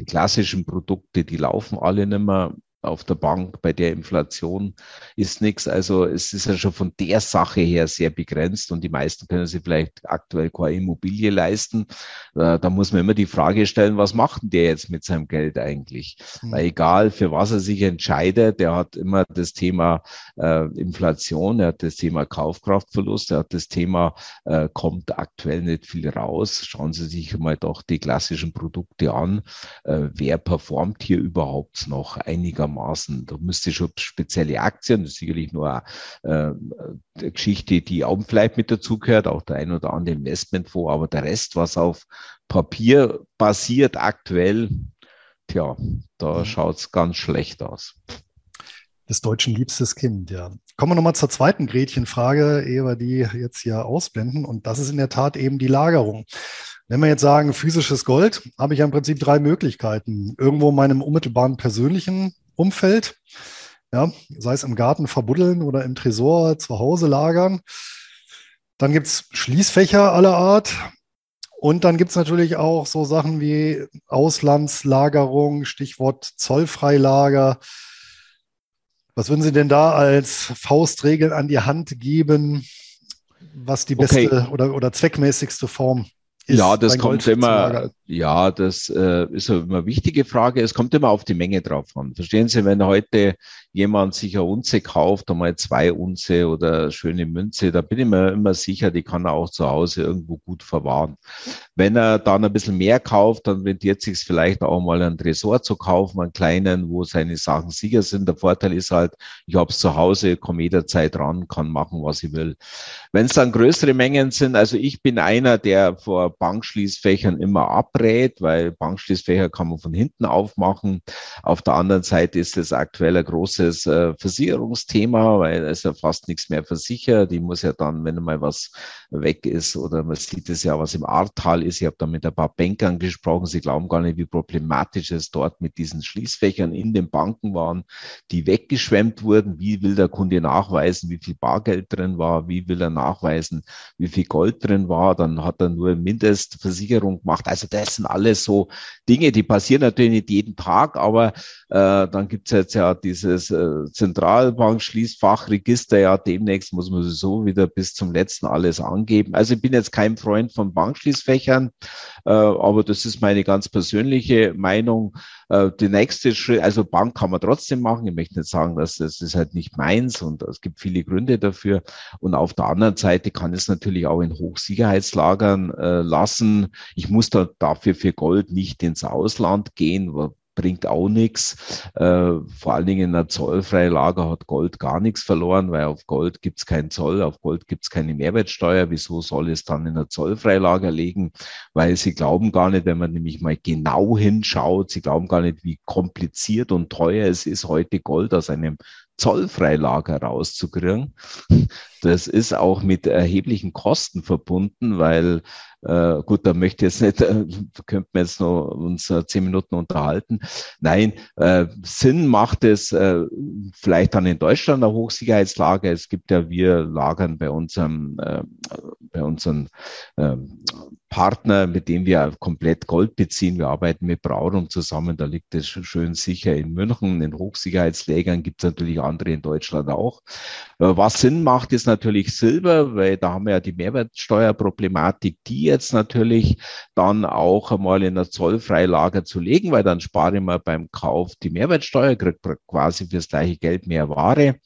Die klassischen Produkte, die laufen alle nicht mehr auf der Bank bei der Inflation ist nichts. Also es ist ja schon von der Sache her sehr begrenzt und die meisten können sich vielleicht aktuell keine Immobilie leisten. Äh, da muss man immer die Frage stellen, was macht denn der jetzt mit seinem Geld eigentlich? Mhm. Weil egal für was er sich entscheidet, der hat immer das Thema äh, Inflation, er hat das Thema Kaufkraftverlust, er hat das Thema, äh, kommt aktuell nicht viel raus. Schauen Sie sich mal doch die klassischen Produkte an. Äh, wer performt hier überhaupt noch einigermaßen? Einigermaßen. Da müsste schon spezielle Aktien, das ist sicherlich nur eine, äh, Geschichte, die auch vielleicht mit dazugehört, auch der ein oder andere Investmentfonds, aber der Rest, was auf Papier basiert aktuell, tja, da mhm. schaut es ganz schlecht aus des Deutschen liebstes Kind, ja. Kommen wir nochmal zur zweiten Gretchenfrage, ehe wir die jetzt hier ausblenden. Und das ist in der Tat eben die Lagerung. Wenn wir jetzt sagen, physisches Gold, habe ich ja im Prinzip drei Möglichkeiten. Irgendwo in meinem unmittelbaren persönlichen Umfeld, ja, sei es im Garten verbuddeln oder im Tresor zu Hause lagern. Dann gibt es Schließfächer aller Art. Und dann gibt es natürlich auch so Sachen wie Auslandslagerung, Stichwort Zollfreilager. Was würden Sie denn da als Faustregel an die Hand geben, was die beste okay. oder, oder zweckmäßigste Form ist? Ja, das kommt immer, ja, das äh, ist eine wichtige Frage. Es kommt immer auf die Menge drauf an. Verstehen Sie, wenn heute jemand sich eine Unze kauft, einmal zwei Unze oder schöne Münze, da bin ich mir immer sicher, die kann er auch zu Hause irgendwo gut verwahren. Wenn er dann ein bisschen mehr kauft, dann rentiert sich vielleicht auch mal einen Tresor zu kaufen, einen kleinen, wo seine Sachen sicher sind. Der Vorteil ist halt, ich habe es zu Hause, komme jederzeit ran, kann machen, was ich will. Wenn es dann größere Mengen sind, also ich bin einer, der vor Bankschließfächern immer ab abrät, weil Bankschließfächer kann man von hinten aufmachen. Auf der anderen Seite ist es aktuell ein großes äh, Versicherungsthema, weil es ja fast nichts mehr versichert. Die muss ja dann, wenn mal was weg ist oder man sieht es ja, was im Ahrtal ist. Ich habe da mit ein paar Bankern gesprochen. Sie glauben gar nicht, wie problematisch es dort mit diesen Schließfächern in den Banken waren, die weggeschwemmt wurden. Wie will der Kunde nachweisen, wie viel Bargeld drin war? Wie will er nachweisen, wie viel Gold drin war? Dann hat er nur Mindestversicherung gemacht. Also das das sind alles so Dinge, die passieren natürlich nicht jeden Tag, aber äh, dann gibt es jetzt ja dieses äh, Zentralbank-Schließfachregister, ja demnächst muss man so wieder bis zum letzten alles angeben. Also ich bin jetzt kein Freund von Bankschließfächern, äh, aber das ist meine ganz persönliche Meinung. Äh, die nächste Schritt, also Bank kann man trotzdem machen. Ich möchte nicht sagen, dass das ist halt nicht meins und es gibt viele Gründe dafür. Und auf der anderen Seite kann es natürlich auch in Hochsicherheitslagern äh, lassen. Ich muss da dafür für Gold nicht ins Ausland gehen, bringt auch nichts. Äh, vor allen Dingen in einer zollfreien Lager hat Gold gar nichts verloren, weil auf Gold gibt es keinen Zoll, auf Gold gibt es keine Mehrwertsteuer. Wieso soll es dann in einer zollfreien Lager liegen? Weil sie glauben gar nicht, wenn man nämlich mal genau hinschaut, sie glauben gar nicht, wie kompliziert und teuer es ist, heute Gold aus einem Zollfreilager rauszukriegen. Das ist auch mit erheblichen Kosten verbunden, weil äh, gut, da möchte ich jetzt nicht, äh, könnten wir jetzt noch uns äh, zehn Minuten unterhalten. Nein, äh, Sinn macht es äh, vielleicht dann in Deutschland eine Hochsicherheitslager. Es gibt ja, wir lagern bei unserem, äh, bei unseren äh, Partner, mit dem wir komplett Gold beziehen. Wir arbeiten mit Braurum zusammen, da liegt es schön sicher in München. In Hochsicherheitslägern gibt es natürlich andere in Deutschland auch. Äh, was Sinn macht, ist natürlich Silber, weil da haben wir ja die Mehrwertsteuerproblematik, die jetzt natürlich dann auch einmal in ein Zollfreilager zu legen, weil dann spare ich mal beim Kauf die Mehrwertsteuer, kriege quasi fürs gleiche Geld mehr Ware.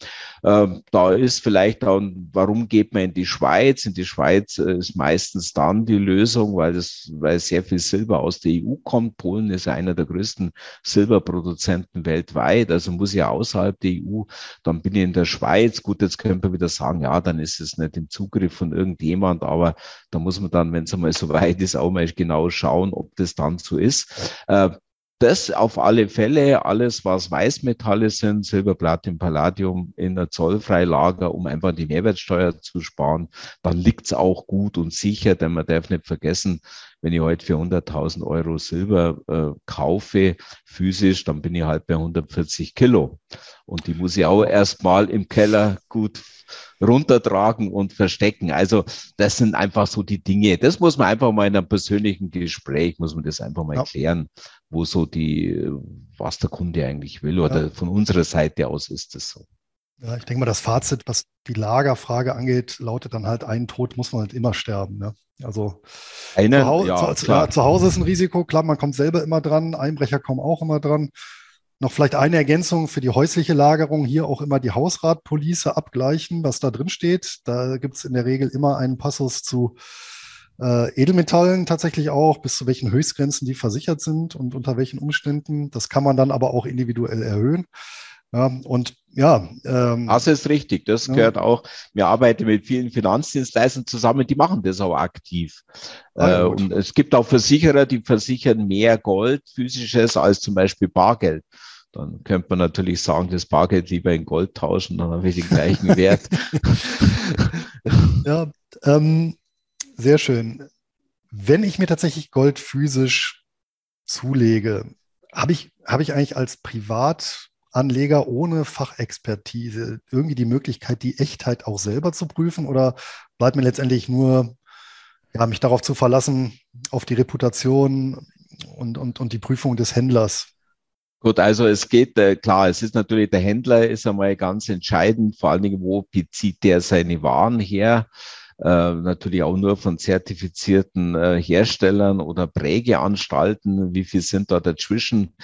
Ähm, da ist vielleicht dann, warum geht man in die Schweiz? In die Schweiz äh, ist meistens dann die Lösung, weil es, weil sehr viel Silber aus der EU kommt. Polen ist einer der größten Silberproduzenten weltweit, also muss ja außerhalb der EU. Dann bin ich in der Schweiz. Gut, jetzt könnte man wieder sagen, ja, dann ist es nicht im Zugriff von irgendjemand, aber da muss man dann, wenn es einmal so weit ist, auch mal genau schauen, ob das dann so ist. Äh, das auf alle Fälle, alles was Weißmetalle sind, Silber, Platin, Palladium in der Zollfreilager, um einfach die Mehrwertsteuer zu sparen, dann liegt's auch gut und sicher, denn man darf nicht vergessen, wenn ich heute für 100.000 Euro Silber äh, kaufe, physisch, dann bin ich halt bei 140 Kilo. Und die muss ich auch erstmal im Keller gut runtertragen und verstecken. Also das sind einfach so die Dinge. Das muss man einfach mal in einem persönlichen Gespräch, muss man das einfach mal ja. klären, wo so die, was der Kunde eigentlich will. Oder ja. von unserer Seite aus ist das so. Ja, ich denke mal, das Fazit, was die Lagerfrage angeht, lautet dann halt, ein Tod muss man halt immer sterben. Ne? Also Eine, zu, Hause, ja, zu, zu, Hause ist ein Risiko, klar, man kommt selber immer dran, Einbrecher kommen auch immer dran. Noch vielleicht eine Ergänzung für die häusliche Lagerung, hier auch immer die Hausratpolice abgleichen, was da drin steht. Da gibt es in der Regel immer einen Passus zu äh, Edelmetallen tatsächlich auch, bis zu welchen Höchstgrenzen die versichert sind und unter welchen Umständen. Das kann man dann aber auch individuell erhöhen. Ja, und ja. Ähm, das ist richtig. Das ja. gehört auch. Wir arbeiten mit vielen Finanzdienstleistern zusammen, die machen das auch aktiv. Ah, ja, äh, und es gibt auch Versicherer, die versichern mehr Gold, physisches, als zum Beispiel Bargeld. Dann könnte man natürlich sagen, das Bargeld lieber in Gold tauschen, dann habe ich den gleichen Wert. ja, ähm, sehr schön. Wenn ich mir tatsächlich Gold physisch zulege, habe ich, habe ich eigentlich als Privat Anleger ohne Fachexpertise irgendwie die Möglichkeit, die Echtheit auch selber zu prüfen? Oder bleibt mir letztendlich nur, ja, mich darauf zu verlassen, auf die Reputation und, und, und die Prüfung des Händlers? Gut, also es geht, äh, klar, es ist natürlich, der Händler ist einmal ganz entscheidend, vor allen Dingen, wo bezieht der seine Waren her? Äh, natürlich auch nur von zertifizierten äh, Herstellern oder Prägeanstalten. Wie viel sind da dazwischen?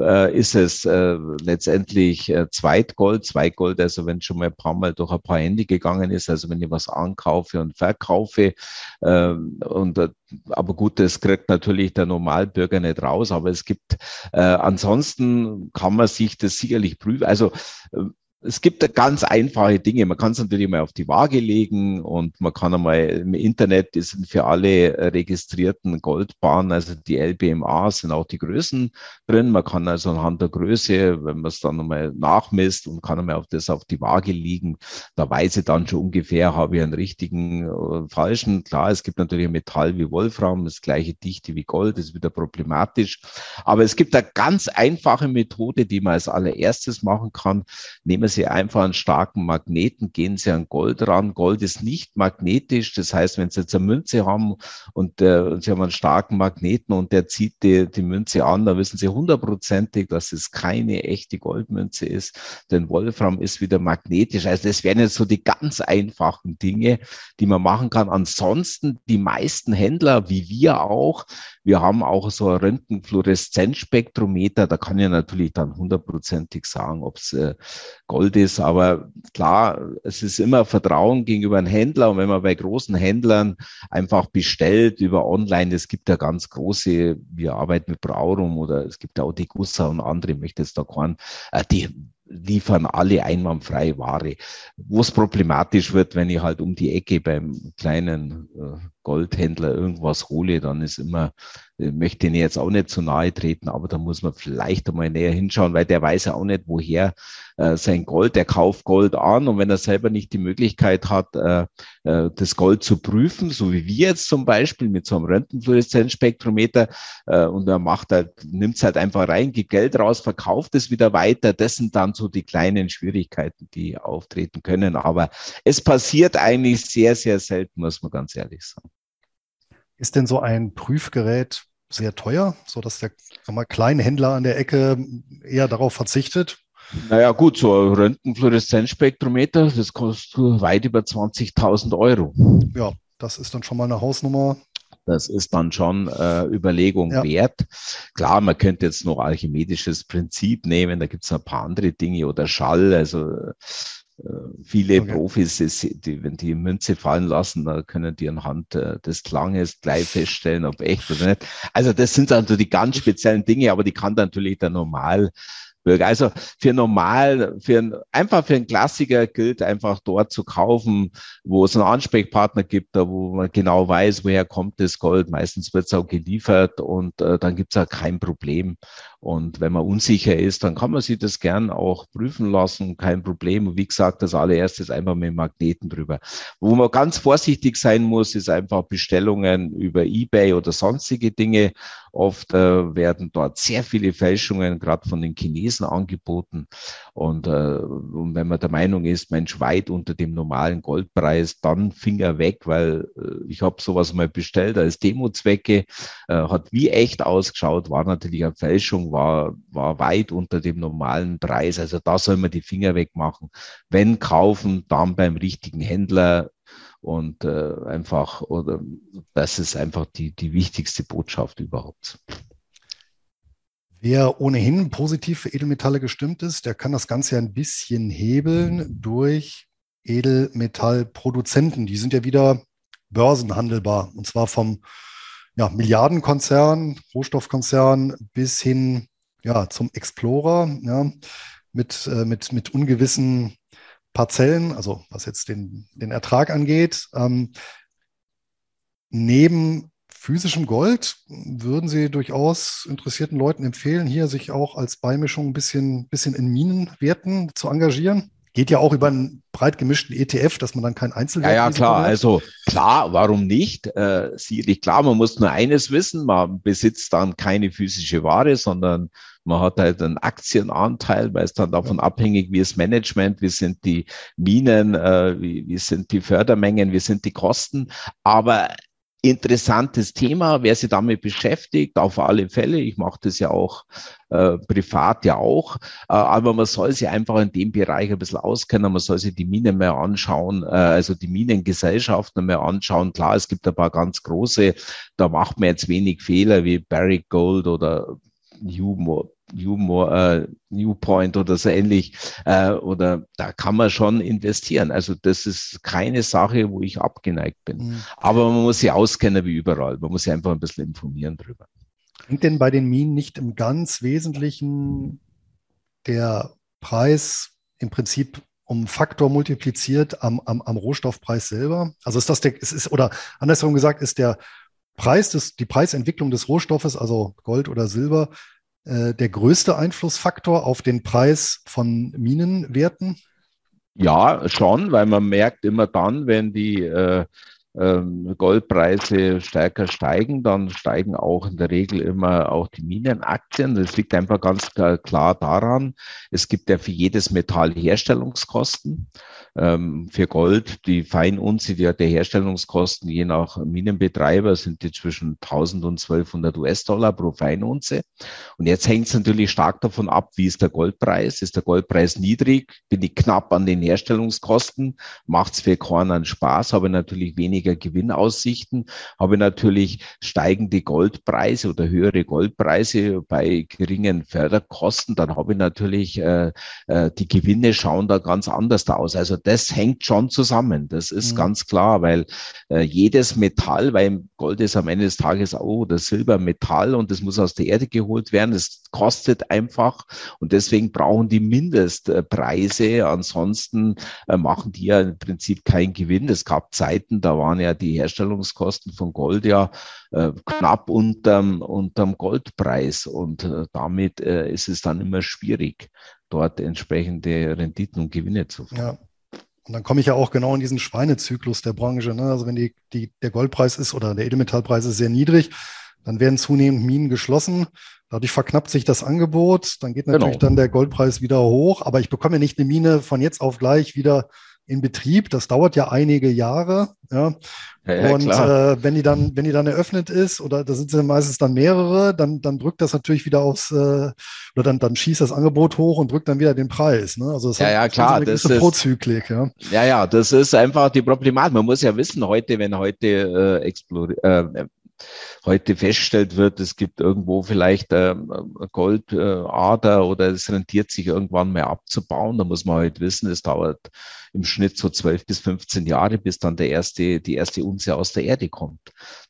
Äh, ist es äh, letztendlich äh, Zweitgold, Zweitgold, also wenn schon mal ein paar Mal durch ein paar Hände gegangen ist, also wenn ich was ankaufe und verkaufe, äh, und aber gut, das kriegt natürlich der Normalbürger nicht raus, aber es gibt, äh, ansonsten kann man sich das sicherlich prüfen. Also äh, es gibt ganz einfache Dinge. Man kann es natürlich mal auf die Waage legen und man kann einmal im Internet, das sind für alle registrierten Goldbahnen, also die LBMA sind auch die Größen drin. Man kann also anhand der Größe, wenn man es dann einmal nachmisst und kann einmal auf das auf die Waage liegen, da weiß ich dann schon ungefähr, habe ich einen richtigen oder falschen. Klar, es gibt natürlich ein Metall wie Wolfram, das gleiche Dichte wie Gold, ist wieder problematisch. Aber es gibt eine ganz einfache Methode, die man als allererstes machen kann. Nehmen Sie einfach einen starken Magneten, gehen Sie an Gold ran. Gold ist nicht magnetisch. Das heißt, wenn Sie jetzt eine Münze haben und äh, Sie haben einen starken Magneten und der zieht die, die Münze an, dann wissen Sie hundertprozentig, dass es keine echte Goldmünze ist. Denn Wolfram ist wieder magnetisch. Also das wären jetzt so die ganz einfachen Dinge, die man machen kann. Ansonsten die meisten Händler, wie wir auch, wir haben auch so ein Röntgenfluoreszenzspektrometer. Da kann ich natürlich dann hundertprozentig sagen, ob es äh, Gold ist. Aber klar, es ist immer Vertrauen gegenüber einem Händler. Und wenn man bei großen Händlern einfach bestellt über online, es gibt ja ganz große, wir arbeiten mit Braurum oder es gibt auch die Gussa und andere, ich möchte jetzt da keinen, äh, die liefern alle einwandfrei Ware. Wo es problematisch wird, wenn ich halt um die Ecke beim kleinen äh, Goldhändler irgendwas hole, dann ist immer, möchte ich jetzt auch nicht zu nahe treten, aber da muss man vielleicht einmal näher hinschauen, weil der weiß ja auch nicht, woher äh, sein Gold, der kauft Gold an und wenn er selber nicht die Möglichkeit hat, äh, äh, das Gold zu prüfen, so wie wir jetzt zum Beispiel mit so einem Röntgenfluoreszenzspektrometer äh, und er macht halt, nimmt es halt einfach rein, gibt Geld raus, verkauft es wieder weiter, das sind dann so die kleinen Schwierigkeiten, die auftreten können, aber es passiert eigentlich sehr, sehr selten, muss man ganz ehrlich sagen. Ist denn so ein Prüfgerät sehr teuer, sodass der mal, Kleinhändler an der Ecke eher darauf verzichtet? Naja, gut, so ein Röntgenfluoreszenzspektrometer, das kostet weit über 20.000 Euro. Ja, das ist dann schon mal eine Hausnummer. Das ist dann schon äh, Überlegung ja. wert. Klar, man könnte jetzt noch archimedisches Prinzip nehmen, da gibt es ein paar andere Dinge oder Schall, also Viele okay. Profis, die, wenn die Münze fallen lassen, da können die anhand äh, des Klanges gleich feststellen, ob echt oder nicht. Also das sind also die ganz speziellen Dinge, aber die kann natürlich der normal Bürger. Also für normal, für ein, einfach für einen Klassiker gilt einfach dort zu kaufen, wo es einen Ansprechpartner gibt, da wo man genau weiß, woher kommt das Gold. Meistens wird es auch geliefert und äh, dann gibt es auch kein Problem. Und wenn man unsicher ist, dann kann man sich das gern auch prüfen lassen, kein Problem. Und wie gesagt, das allererste einfach mit Magneten drüber. Wo man ganz vorsichtig sein muss, ist einfach Bestellungen über eBay oder sonstige Dinge. Oft äh, werden dort sehr viele Fälschungen, gerade von den Chinesen, angeboten. Und, äh, und wenn man der Meinung ist, Mensch, weit unter dem normalen Goldpreis, dann Finger weg, weil äh, ich habe sowas mal bestellt als Demozwecke, äh, hat wie echt ausgeschaut, war natürlich eine Fälschung war, war weit unter dem normalen Preis. Also da soll man die Finger wegmachen. Wenn kaufen, dann beim richtigen Händler und äh, einfach, oder das ist einfach die, die wichtigste Botschaft überhaupt. Wer ohnehin positiv für Edelmetalle gestimmt ist, der kann das Ganze ja ein bisschen hebeln durch Edelmetallproduzenten. Die sind ja wieder börsenhandelbar und zwar vom ja, Milliardenkonzern, Rohstoffkonzern bis hin ja, zum Explorer, ja, mit, äh, mit, mit ungewissen Parzellen, also was jetzt den, den Ertrag angeht. Ähm, neben physischem Gold würden Sie durchaus interessierten Leuten empfehlen, hier sich auch als Beimischung ein bisschen, bisschen in Minenwerten zu engagieren? Geht ja auch über einen breit gemischten ETF, dass man dann kein Einzelwert Ja, ja, klar. Hat. Also klar, warum nicht? Äh, sicherlich klar, man muss nur eines wissen, man besitzt dann keine physische Ware, sondern man hat halt einen Aktienanteil, weil es dann davon ja. abhängig, wie ist Management, wie sind die Minen, äh, wie, wie sind die Fördermengen, wie sind die Kosten. Aber interessantes Thema, wer sich damit beschäftigt, auf alle Fälle. Ich mache das ja auch äh, privat ja auch, äh, aber man soll sich einfach in dem Bereich ein bisschen auskennen, man soll sich die Minen mehr anschauen, äh, also die Minengesellschaften mehr anschauen. Klar, es gibt ein paar ganz große, da macht man jetzt wenig Fehler wie Barrick Gold oder Newmore, Newmore, äh, Newpoint oder so ähnlich. Äh, oder da kann man schon investieren. Also das ist keine Sache, wo ich abgeneigt bin. Mhm. Aber man muss sich auskennen wie überall. Man muss sich einfach ein bisschen informieren drüber. Hängt denn bei den Minen nicht im ganz Wesentlichen der Preis im Prinzip um Faktor multipliziert am, am, am Rohstoffpreis selber? Also ist das der, es ist, oder andersherum gesagt, ist der Preis des, die Preisentwicklung des Rohstoffes, also Gold oder Silber, äh, der größte Einflussfaktor auf den Preis von Minenwerten? Ja, schon, weil man merkt immer dann, wenn die äh, ähm, Goldpreise stärker steigen, dann steigen auch in der Regel immer auch die Minenaktien. Das liegt einfach ganz klar daran, es gibt ja für jedes Metall Herstellungskosten. Ähm, für Gold, die Feinunze der Herstellungskosten je nach Minenbetreiber sind die zwischen 1000 und 1200 US-Dollar pro Feinunze. Und jetzt hängt es natürlich stark davon ab, wie ist der Goldpreis. Ist der Goldpreis niedrig, bin ich knapp an den Herstellungskosten, macht es für Korn einen Spaß, habe natürlich weniger Gewinnaussichten, habe natürlich steigende Goldpreise oder höhere Goldpreise bei geringen Förderkosten, dann habe ich natürlich äh, äh, die Gewinne schauen da ganz anders aus. Also das hängt schon zusammen. Das ist mhm. ganz klar, weil äh, jedes Metall, weil Gold ist am Ende des Tages auch oder Silber Metall und das muss aus der Erde geholt werden. Das kostet einfach und deswegen brauchen die Mindestpreise. Ansonsten äh, machen die ja im Prinzip keinen Gewinn. Es gab Zeiten, da waren ja die Herstellungskosten von Gold ja äh, knapp unterm, unterm Goldpreis und äh, damit äh, ist es dann immer schwierig, dort entsprechende Renditen und Gewinne zu fahren. Ja. Und dann komme ich ja auch genau in diesen Schweinezyklus der Branche. Ne? Also wenn die, die, der Goldpreis ist oder der Edelmetallpreis ist sehr niedrig, dann werden zunehmend Minen geschlossen. Dadurch verknappt sich das Angebot. Dann geht natürlich genau. dann der Goldpreis wieder hoch. Aber ich bekomme ja nicht eine Mine von jetzt auf gleich wieder in Betrieb. Das dauert ja einige Jahre. Ja. Ja, ja, und äh, wenn die dann, wenn die dann eröffnet ist, oder da sind sie meistens dann mehrere, dann, dann drückt das natürlich wieder aufs, äh, oder dann, dann schießt das Angebot hoch und drückt dann wieder den Preis. Ne? Also das ja, ja, klar, das ist Prozyklik, ja. Ja, ja, das ist einfach die Problematik. Man muss ja wissen, heute, wenn heute äh, explodiert, äh, heute festgestellt wird, es gibt irgendwo vielleicht äh, Goldader äh, oder es rentiert sich irgendwann mehr abzubauen, da muss man halt wissen, es dauert im Schnitt so 12 bis 15 Jahre, bis dann der erste, die erste Unze aus der Erde kommt.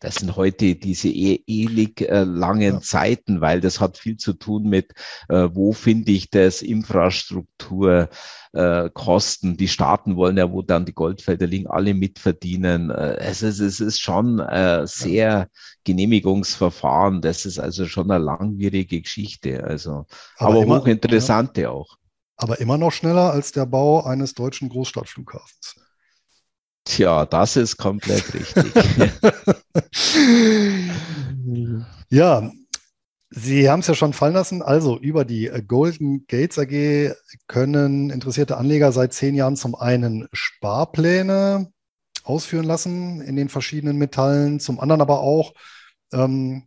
Das sind heute diese e ewig äh, langen ja. Zeiten, weil das hat viel zu tun mit, äh, wo finde ich das, Infrastruktur, äh, Kosten. Die Staaten wollen ja, wo dann die Goldfelder liegen, alle mitverdienen. Äh, es, ist, es ist schon äh, sehr Genehmigungsverfahren. Das ist also schon eine langwierige Geschichte. Also, aber, aber immer, hochinteressante ja. auch. Aber immer noch schneller als der Bau eines deutschen Großstadtflughafens. Tja, das ist komplett richtig. ja, Sie haben es ja schon fallen lassen. Also über die Golden Gates AG können interessierte Anleger seit zehn Jahren zum einen Sparpläne ausführen lassen in den verschiedenen Metallen, zum anderen aber auch ähm,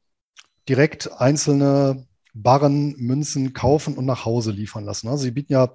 direkt einzelne Barren, Münzen kaufen und nach Hause liefern lassen. Also Sie bieten ja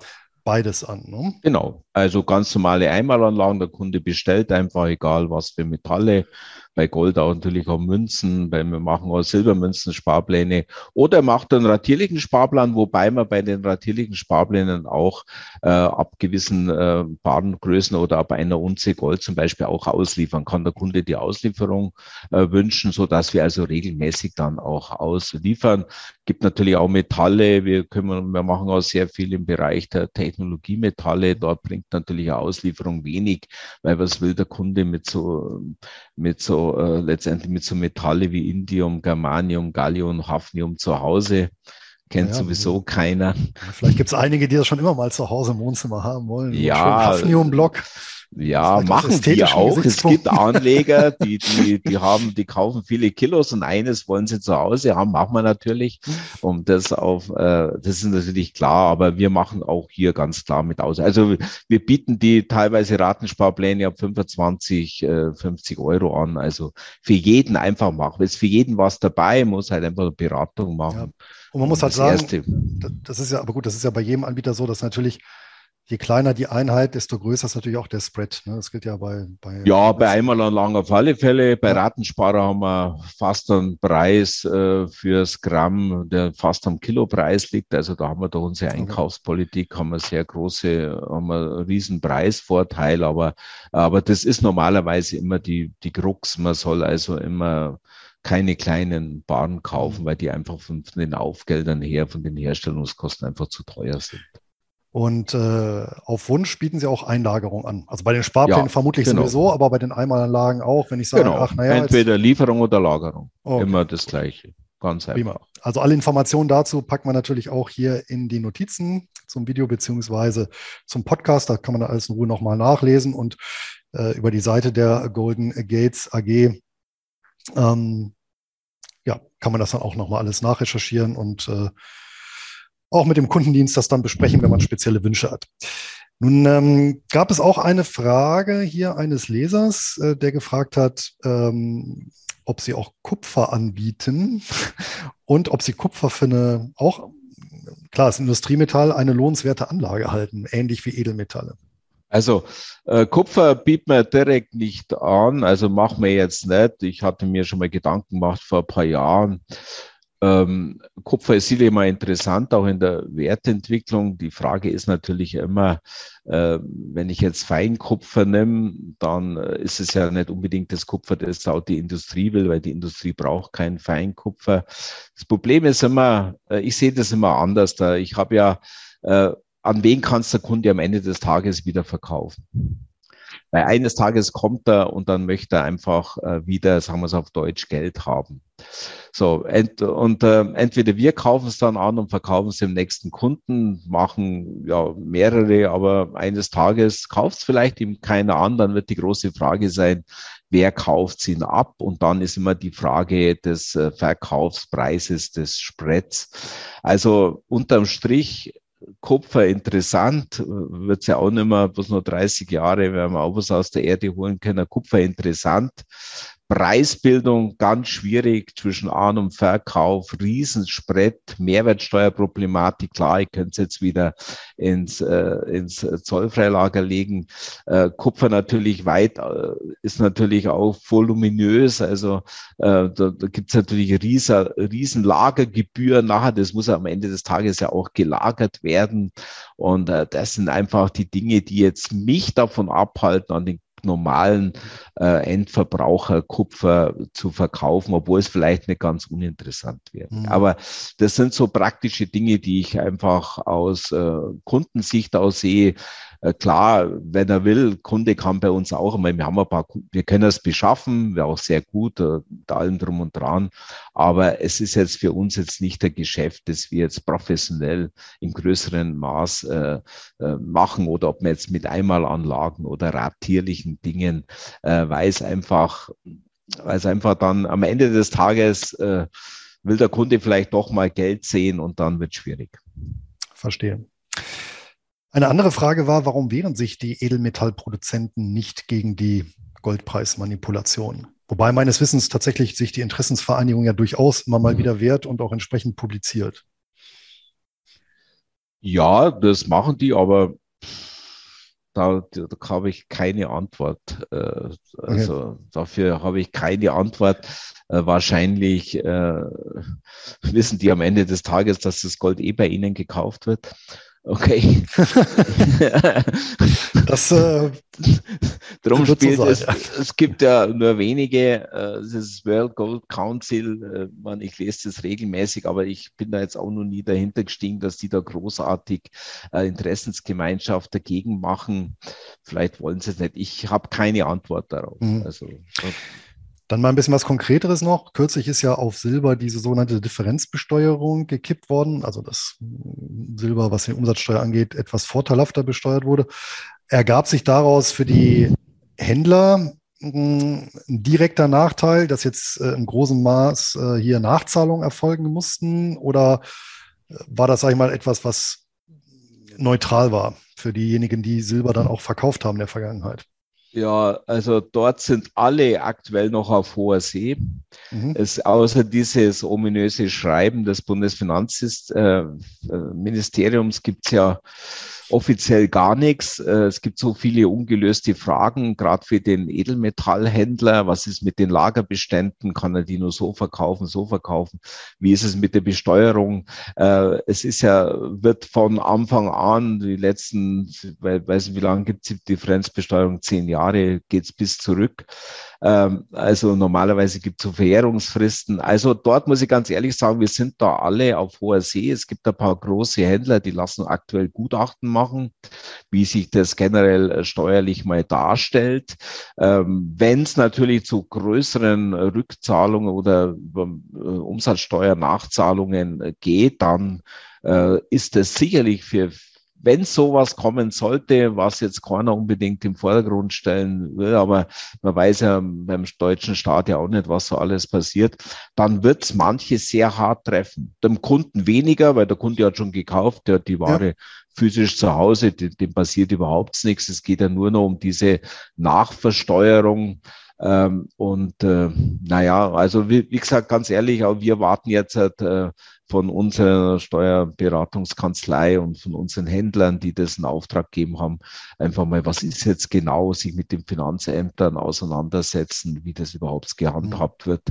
beides an. Ne? Genau, also ganz normale Einmalanlagen. Der Kunde bestellt einfach, egal was für Metalle, bei Gold auch natürlich auch Münzen, weil wir machen auch Silbermünzen, Sparpläne oder macht einen ratierlichen Sparplan, wobei man bei den ratierlichen Sparplänen auch äh, ab gewissen äh, Barengrößen oder ab einer Unze Gold zum Beispiel auch ausliefern kann. Der Kunde die Auslieferung äh, wünschen, so dass wir also regelmäßig dann auch ausliefern. Gibt natürlich auch Metalle. Wir können, wir machen auch sehr viel im Bereich der Technologiemetalle. Dort bringt natürlich eine Auslieferung wenig, weil was will der Kunde mit so, mit so äh, letztendlich mit so Metalle wie Indium, Germanium, Gallium, Hafnium zu Hause. Kennt ja, sowieso keiner. Vielleicht gibt es einige, die das schon immer mal zu Hause im Wohnzimmer haben wollen. Ja. Hafnium-Block. Ja, machen die auch. Es gibt Anleger, die, die, die haben, die kaufen viele Kilos und eines wollen sie zu Hause haben, machen wir natürlich. Um das auf, äh, das ist natürlich klar, aber wir machen auch hier ganz klar mit aus. Also wir bieten die teilweise Ratensparpläne ab 25, äh, 50 Euro an. Also für jeden einfach machen. Ist für jeden was dabei, muss halt einfach eine Beratung machen. Ja. Und man muss halt sagen, Erste. das ist ja, aber gut, das ist ja bei jedem Anbieter so, dass natürlich je kleiner die Einheit, desto größer ist natürlich auch der Spread. Ne? Das gilt ja bei, bei Ja, bei Einmalanlagen auf alle Fälle. Bei ja. Ratensparer haben wir fast einen Preis äh, fürs Gramm, der fast am Kilopreis liegt. Also da haben wir durch unsere Einkaufspolitik haben wir sehr große, haben wir einen riesen Preisvorteil, aber, aber das ist normalerweise immer die, die Krux. Man soll also immer keine kleinen Bahnen kaufen, mhm. weil die einfach von den Aufgeldern her, von den Herstellungskosten einfach zu teuer sind. Und äh, auf Wunsch bieten sie auch Einlagerung an. Also bei den Sparplänen ja, vermutlich genau. sowieso, aber bei den Einmalanlagen auch, wenn ich sage, genau. ach naja. Entweder jetzt... Lieferung oder Lagerung. Okay. Immer das Gleiche. Ganz einfach. Prima. Also alle Informationen dazu packen wir natürlich auch hier in die Notizen zum Video beziehungsweise zum Podcast. Da kann man alles in Ruhe nochmal nachlesen und äh, über die Seite der Golden Gates AG ähm, ja, kann man das dann auch nochmal alles nachrecherchieren und äh, auch mit dem Kundendienst das dann besprechen, wenn man spezielle Wünsche hat. Nun ähm, gab es auch eine Frage hier eines Lesers, äh, der gefragt hat, ähm, ob sie auch Kupfer anbieten und ob sie Kupfer für eine, auch, klar, ist Industriemetall, eine lohnenswerte Anlage halten, ähnlich wie Edelmetalle. Also äh, Kupfer bieten wir direkt nicht an, also machen wir jetzt nicht. Ich hatte mir schon mal Gedanken gemacht vor ein paar Jahren, ähm, Kupfer ist sicher immer interessant, auch in der Wertentwicklung. Die Frage ist natürlich immer, äh, wenn ich jetzt Feinkupfer nehme, dann ist es ja nicht unbedingt das Kupfer, das auch die Industrie will, weil die Industrie braucht kein Feinkupfer. Das Problem ist immer, äh, ich sehe das immer anders. Da ich habe ja, äh, an wen kannst der Kunde am Ende des Tages wieder verkaufen? Weil eines Tages kommt er und dann möchte er einfach äh, wieder, sagen wir es auf Deutsch, Geld haben. So, ent, und äh, entweder wir kaufen es dann an und verkaufen es dem nächsten Kunden, machen ja mehrere, aber eines Tages kauft es vielleicht ihm keiner an, dann wird die große Frage sein, wer kauft ihn ab? Und dann ist immer die Frage des äh, Verkaufspreises, des Spreads. Also unterm Strich Kupfer interessant, wird es ja auch nicht mehr, bloß nur 30 Jahre, werden wir auch was aus der Erde holen können. Kupfer interessant, Preisbildung ganz schwierig zwischen An- und Verkauf, Riesenspread, Mehrwertsteuerproblematik. Klar, ich könnte es jetzt wieder ins, äh, ins Zollfreilager legen. Äh, Kupfer natürlich weit, äh, ist natürlich auch voluminös. Also äh, da, da gibt es natürlich riesen, riesen Lagergebühren nachher. Das muss am Ende des Tages ja auch gelagert werden. Und äh, das sind einfach die Dinge, die jetzt mich davon abhalten, an den normalen äh, Endverbraucher Kupfer zu verkaufen, obwohl es vielleicht nicht ganz uninteressant wäre. Mhm. Aber das sind so praktische Dinge, die ich einfach aus äh, Kundensicht aus sehe. Äh, klar, wenn er will, Kunde kann bei uns auch, wir haben ein paar, wir können es beschaffen, wäre auch sehr gut, äh, da allem drum und dran. Aber es ist jetzt für uns jetzt nicht ein Geschäft, das wir jetzt professionell im größeren Maß äh, äh, machen oder ob wir jetzt mit Einmalanlagen oder ratierlichen Dingen, äh, weil es einfach, weil es einfach dann am Ende des Tages äh, will der Kunde vielleicht doch mal Geld sehen und dann wird schwierig. Verstehe. Eine andere Frage war, warum wehren sich die Edelmetallproduzenten nicht gegen die Goldpreismanipulation? Wobei meines Wissens tatsächlich sich die Interessensvereinigung ja durchaus immer mal mhm. wieder wehrt und auch entsprechend publiziert. Ja, das machen die, aber da, da habe ich keine Antwort. Äh, also okay. dafür habe ich keine Antwort. Äh, wahrscheinlich äh, wissen die am Ende des Tages, dass das Gold eh bei ihnen gekauft wird. Okay. das äh, Drum spielt so es, es gibt ja nur wenige, äh, das World Gold Council, äh, man, ich lese das regelmäßig, aber ich bin da jetzt auch noch nie dahinter gestiegen, dass die da großartig äh, Interessensgemeinschaft dagegen machen. Vielleicht wollen sie es nicht. Ich habe keine Antwort darauf. Mhm. Also, dann mal ein bisschen was Konkreteres noch. Kürzlich ist ja auf Silber diese sogenannte Differenzbesteuerung gekippt worden, also das Silber, was die Umsatzsteuer angeht, etwas vorteilhafter besteuert wurde. Ergab sich daraus für die Händler hm, ein direkter Nachteil, dass jetzt äh, im großen Maß äh, hier Nachzahlungen erfolgen mussten? Oder äh, war das, sage ich mal, etwas, was neutral war für diejenigen, die Silber dann auch verkauft haben in der Vergangenheit? Ja, also dort sind alle aktuell noch auf hoher See. Mhm. Es, außer dieses ominöse Schreiben des Bundesfinanzministeriums äh, gibt es ja offiziell gar nichts. Äh, es gibt so viele ungelöste Fragen, gerade für den Edelmetallhändler. Was ist mit den Lagerbeständen? Kann er die nur so verkaufen, so verkaufen? Wie ist es mit der Besteuerung? Äh, es ist ja, wird von Anfang an, die letzten, weiß nicht, wie lange gibt es die Differenzbesteuerung? Zehn Jahre geht's bis zurück. Ähm, also normalerweise gibt es so Verjährungsfristen. Also dort muss ich ganz ehrlich sagen, wir sind da alle auf hoher See. Es gibt ein paar große Händler, die lassen aktuell Gutachten machen, wie sich das generell äh, steuerlich mal darstellt. Ähm, Wenn es natürlich zu größeren Rückzahlungen oder äh, Umsatzsteuernachzahlungen äh, geht, dann ist es sicherlich für wenn sowas kommen sollte, was jetzt keiner unbedingt im Vordergrund stellen will, aber man weiß ja beim deutschen Staat ja auch nicht, was so alles passiert, dann wird es manche sehr hart treffen. Dem Kunden weniger, weil der Kunde hat schon gekauft, der hat die Ware ja. Physisch zu Hause, dem, dem passiert überhaupt nichts. Es geht ja nur noch um diese Nachversteuerung. Ähm, und äh, naja, also wie, wie, gesagt, ganz ehrlich, auch wir warten jetzt äh, von unserer Steuerberatungskanzlei und von unseren Händlern, die das in Auftrag gegeben haben, einfach mal, was ist jetzt genau, sich mit den Finanzämtern auseinandersetzen, wie das überhaupt gehandhabt wird.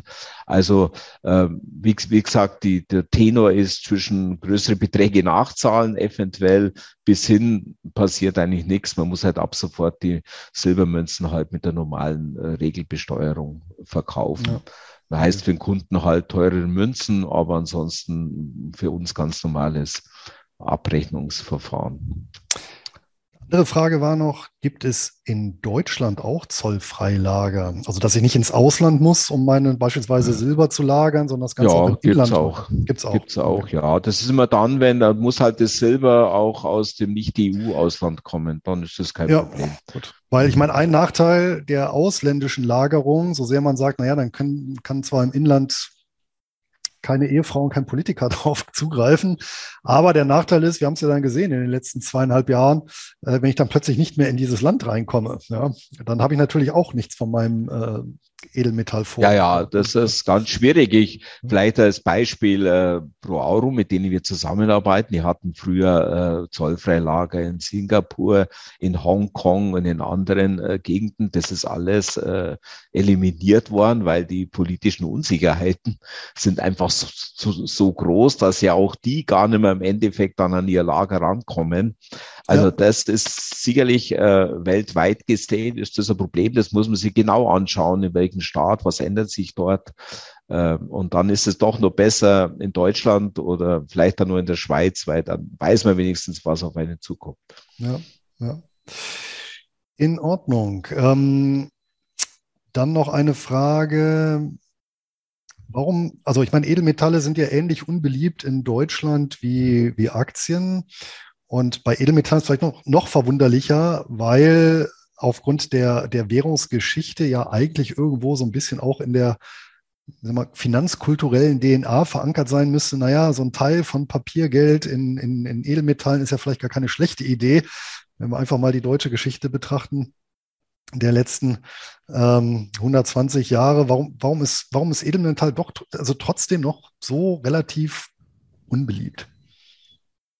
Also äh, wie, wie, gesagt, die, der Tenor ist zwischen größere Beträge nachzahlen, eventuell bis hin passiert eigentlich nichts. Man muss halt ab sofort die Silbermünzen halt mit der normalen äh, Regelbesteuerung verkaufen. Ja. Das heißt für den Kunden halt teure Münzen, aber ansonsten für uns ganz normales Abrechnungsverfahren. Andere Frage war noch, gibt es in Deutschland auch Zollfreilager? Also, dass ich nicht ins Ausland muss, um meine beispielsweise Silber zu lagern, sondern das Ganze ja, auch im gibt's Auch. Gibt's auch. Gibt's auch, ja. Das ist immer dann, wenn, da muss halt das Silber auch aus dem Nicht-EU-Ausland kommen. Dann ist das kein ja, Problem. Gut. Weil ich meine, ein Nachteil der ausländischen Lagerung, so sehr man sagt, naja, dann können, kann zwar im Inland keine Ehefrau und kein Politiker darauf zugreifen. Aber der Nachteil ist, wir haben es ja dann gesehen in den letzten zweieinhalb Jahren, äh, wenn ich dann plötzlich nicht mehr in dieses Land reinkomme, ja, dann habe ich natürlich auch nichts von meinem äh, Edelmetall vor. Ja, ja, das ist ganz schwierig. Ich vielleicht als Beispiel äh, Pro Auro, mit denen wir zusammenarbeiten. Die hatten früher äh, Zollfreilager in Singapur, in Hongkong und in anderen äh, Gegenden. Das ist alles äh, eliminiert worden, weil die politischen Unsicherheiten sind einfach so, so, so groß, dass ja auch die gar nicht mehr im Endeffekt dann an ihr Lager rankommen. Also ja. das ist sicherlich äh, weltweit gesehen, ist das ein Problem. Das muss man sich genau anschauen, in welchem Staat, was ändert sich dort. Äh, und dann ist es doch noch besser in Deutschland oder vielleicht dann nur in der Schweiz, weil dann weiß man wenigstens, was auf einen zukommt. Ja, ja. In Ordnung. Ähm, dann noch eine Frage. Warum, also ich meine, Edelmetalle sind ja ähnlich unbeliebt in Deutschland wie, wie Aktien. Und bei Edelmetallen ist es vielleicht noch, noch verwunderlicher, weil aufgrund der, der Währungsgeschichte ja eigentlich irgendwo so ein bisschen auch in der mal, finanzkulturellen DNA verankert sein müsste. Naja, so ein Teil von Papiergeld in, in, in Edelmetallen ist ja vielleicht gar keine schlechte Idee, wenn wir einfach mal die deutsche Geschichte betrachten der letzten ähm, 120 Jahre. Warum, warum, ist, warum ist Edelmetall doch also trotzdem noch so relativ unbeliebt?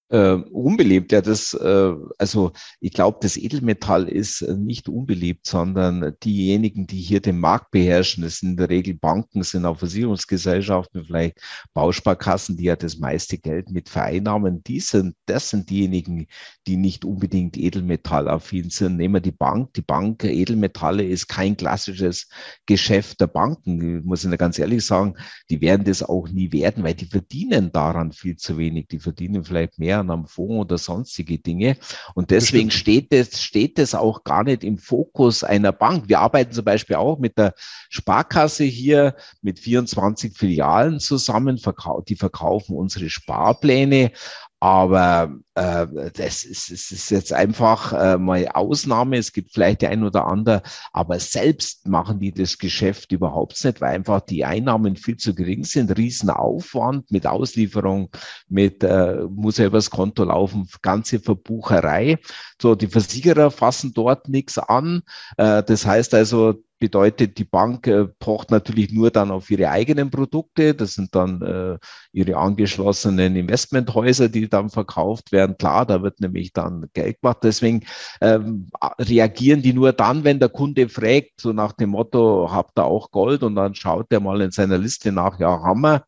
Äh, unbeliebt. Ja, das, äh, also ich glaube, das Edelmetall ist äh, nicht unbeliebt, sondern diejenigen, die hier den Markt beherrschen, das sind in der Regel Banken, sind auch Versicherungsgesellschaften, vielleicht Bausparkassen, die ja das meiste Geld mit vereinnahmen. Die sind, das sind diejenigen, die nicht unbedingt edelmetallaffin sind. Nehmen wir die Bank. Die Bank Edelmetalle ist kein klassisches Geschäft der Banken. Ich muss Ihnen ganz ehrlich sagen, die werden das auch nie werden, weil die verdienen daran viel zu wenig. Die verdienen vielleicht mehr Steuern am Fonds oder sonstige Dinge. Und deswegen steht es, steht es auch gar nicht im Fokus einer Bank. Wir arbeiten zum Beispiel auch mit der Sparkasse hier mit 24 Filialen zusammen. Die verkaufen unsere Sparpläne. Aber das, ist, das ist jetzt einfach äh, mal Ausnahme. Es gibt vielleicht die ein oder andere, aber selbst machen die das Geschäft überhaupt nicht, weil einfach die Einnahmen viel zu gering sind. Riesenaufwand mit Auslieferung, mit äh, muss ja übers Konto laufen, ganze Verbucherei. So, die Versicherer fassen dort nichts an. Äh, das heißt also, bedeutet, die Bank äh, pocht natürlich nur dann auf ihre eigenen Produkte. Das sind dann äh, ihre angeschlossenen Investmenthäuser, die dann verkauft werden. Klar, da wird nämlich dann Geld gemacht. Deswegen ähm, reagieren die nur dann, wenn der Kunde fragt, so nach dem Motto, habt ihr auch Gold? Und dann schaut er mal in seiner Liste nach, ja, wir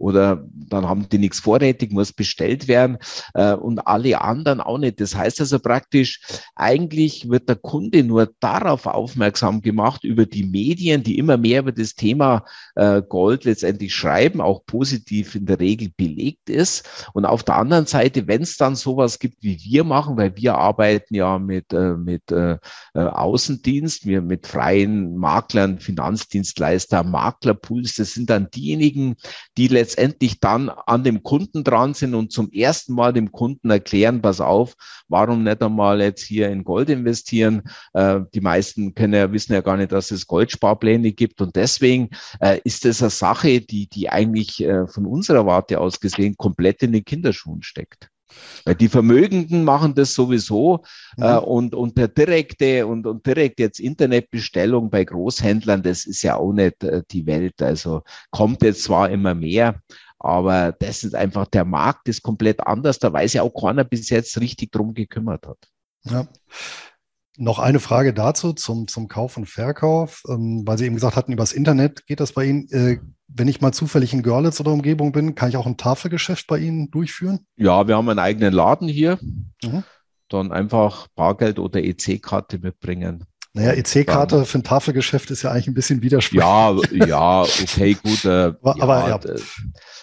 oder dann haben die nichts vorrätig, muss bestellt werden äh, und alle anderen auch nicht. Das heißt also praktisch, eigentlich wird der Kunde nur darauf aufmerksam gemacht über die Medien, die immer mehr über das Thema äh, Gold letztendlich schreiben, auch positiv in der Regel belegt ist. Und auf der anderen Seite, wenn es dann sowas gibt, wie wir machen, weil wir arbeiten ja mit, äh, mit äh, äh Außendienst, wir mit freien Maklern, Finanzdienstleister, Maklerpools, das sind dann diejenigen, die letztendlich letztendlich dann an dem Kunden dran sind und zum ersten Mal dem Kunden erklären, pass auf, warum nicht einmal jetzt hier in Gold investieren? Äh, die meisten können ja, wissen ja gar nicht, dass es Goldsparpläne gibt und deswegen äh, ist das eine Sache, die, die eigentlich äh, von unserer Warte aus gesehen komplett in den Kinderschuhen steckt. Weil die Vermögenden machen das sowieso mhm. äh, und, und der direkte und, und direkt jetzt Internetbestellung bei Großhändlern, das ist ja auch nicht äh, die Welt. Also kommt jetzt zwar immer mehr, aber das ist einfach, der Markt ist komplett anders. Da weiß ja auch keiner bis jetzt richtig drum gekümmert hat. Ja. Noch eine Frage dazu zum, zum Kauf und Verkauf, ähm, weil Sie eben gesagt hatten, übers Internet geht das bei Ihnen. Äh, wenn ich mal zufällig in Görlitz oder Umgebung bin, kann ich auch ein Tafelgeschäft bei Ihnen durchführen? Ja, wir haben einen eigenen Laden hier. Mhm. Dann einfach Bargeld oder EC-Karte mitbringen. Naja, EC-Karte für ein Tafelgeschäft ist ja eigentlich ein bisschen widersprüchlich. Ja, ja, okay, gut. Äh, aber ja, ja.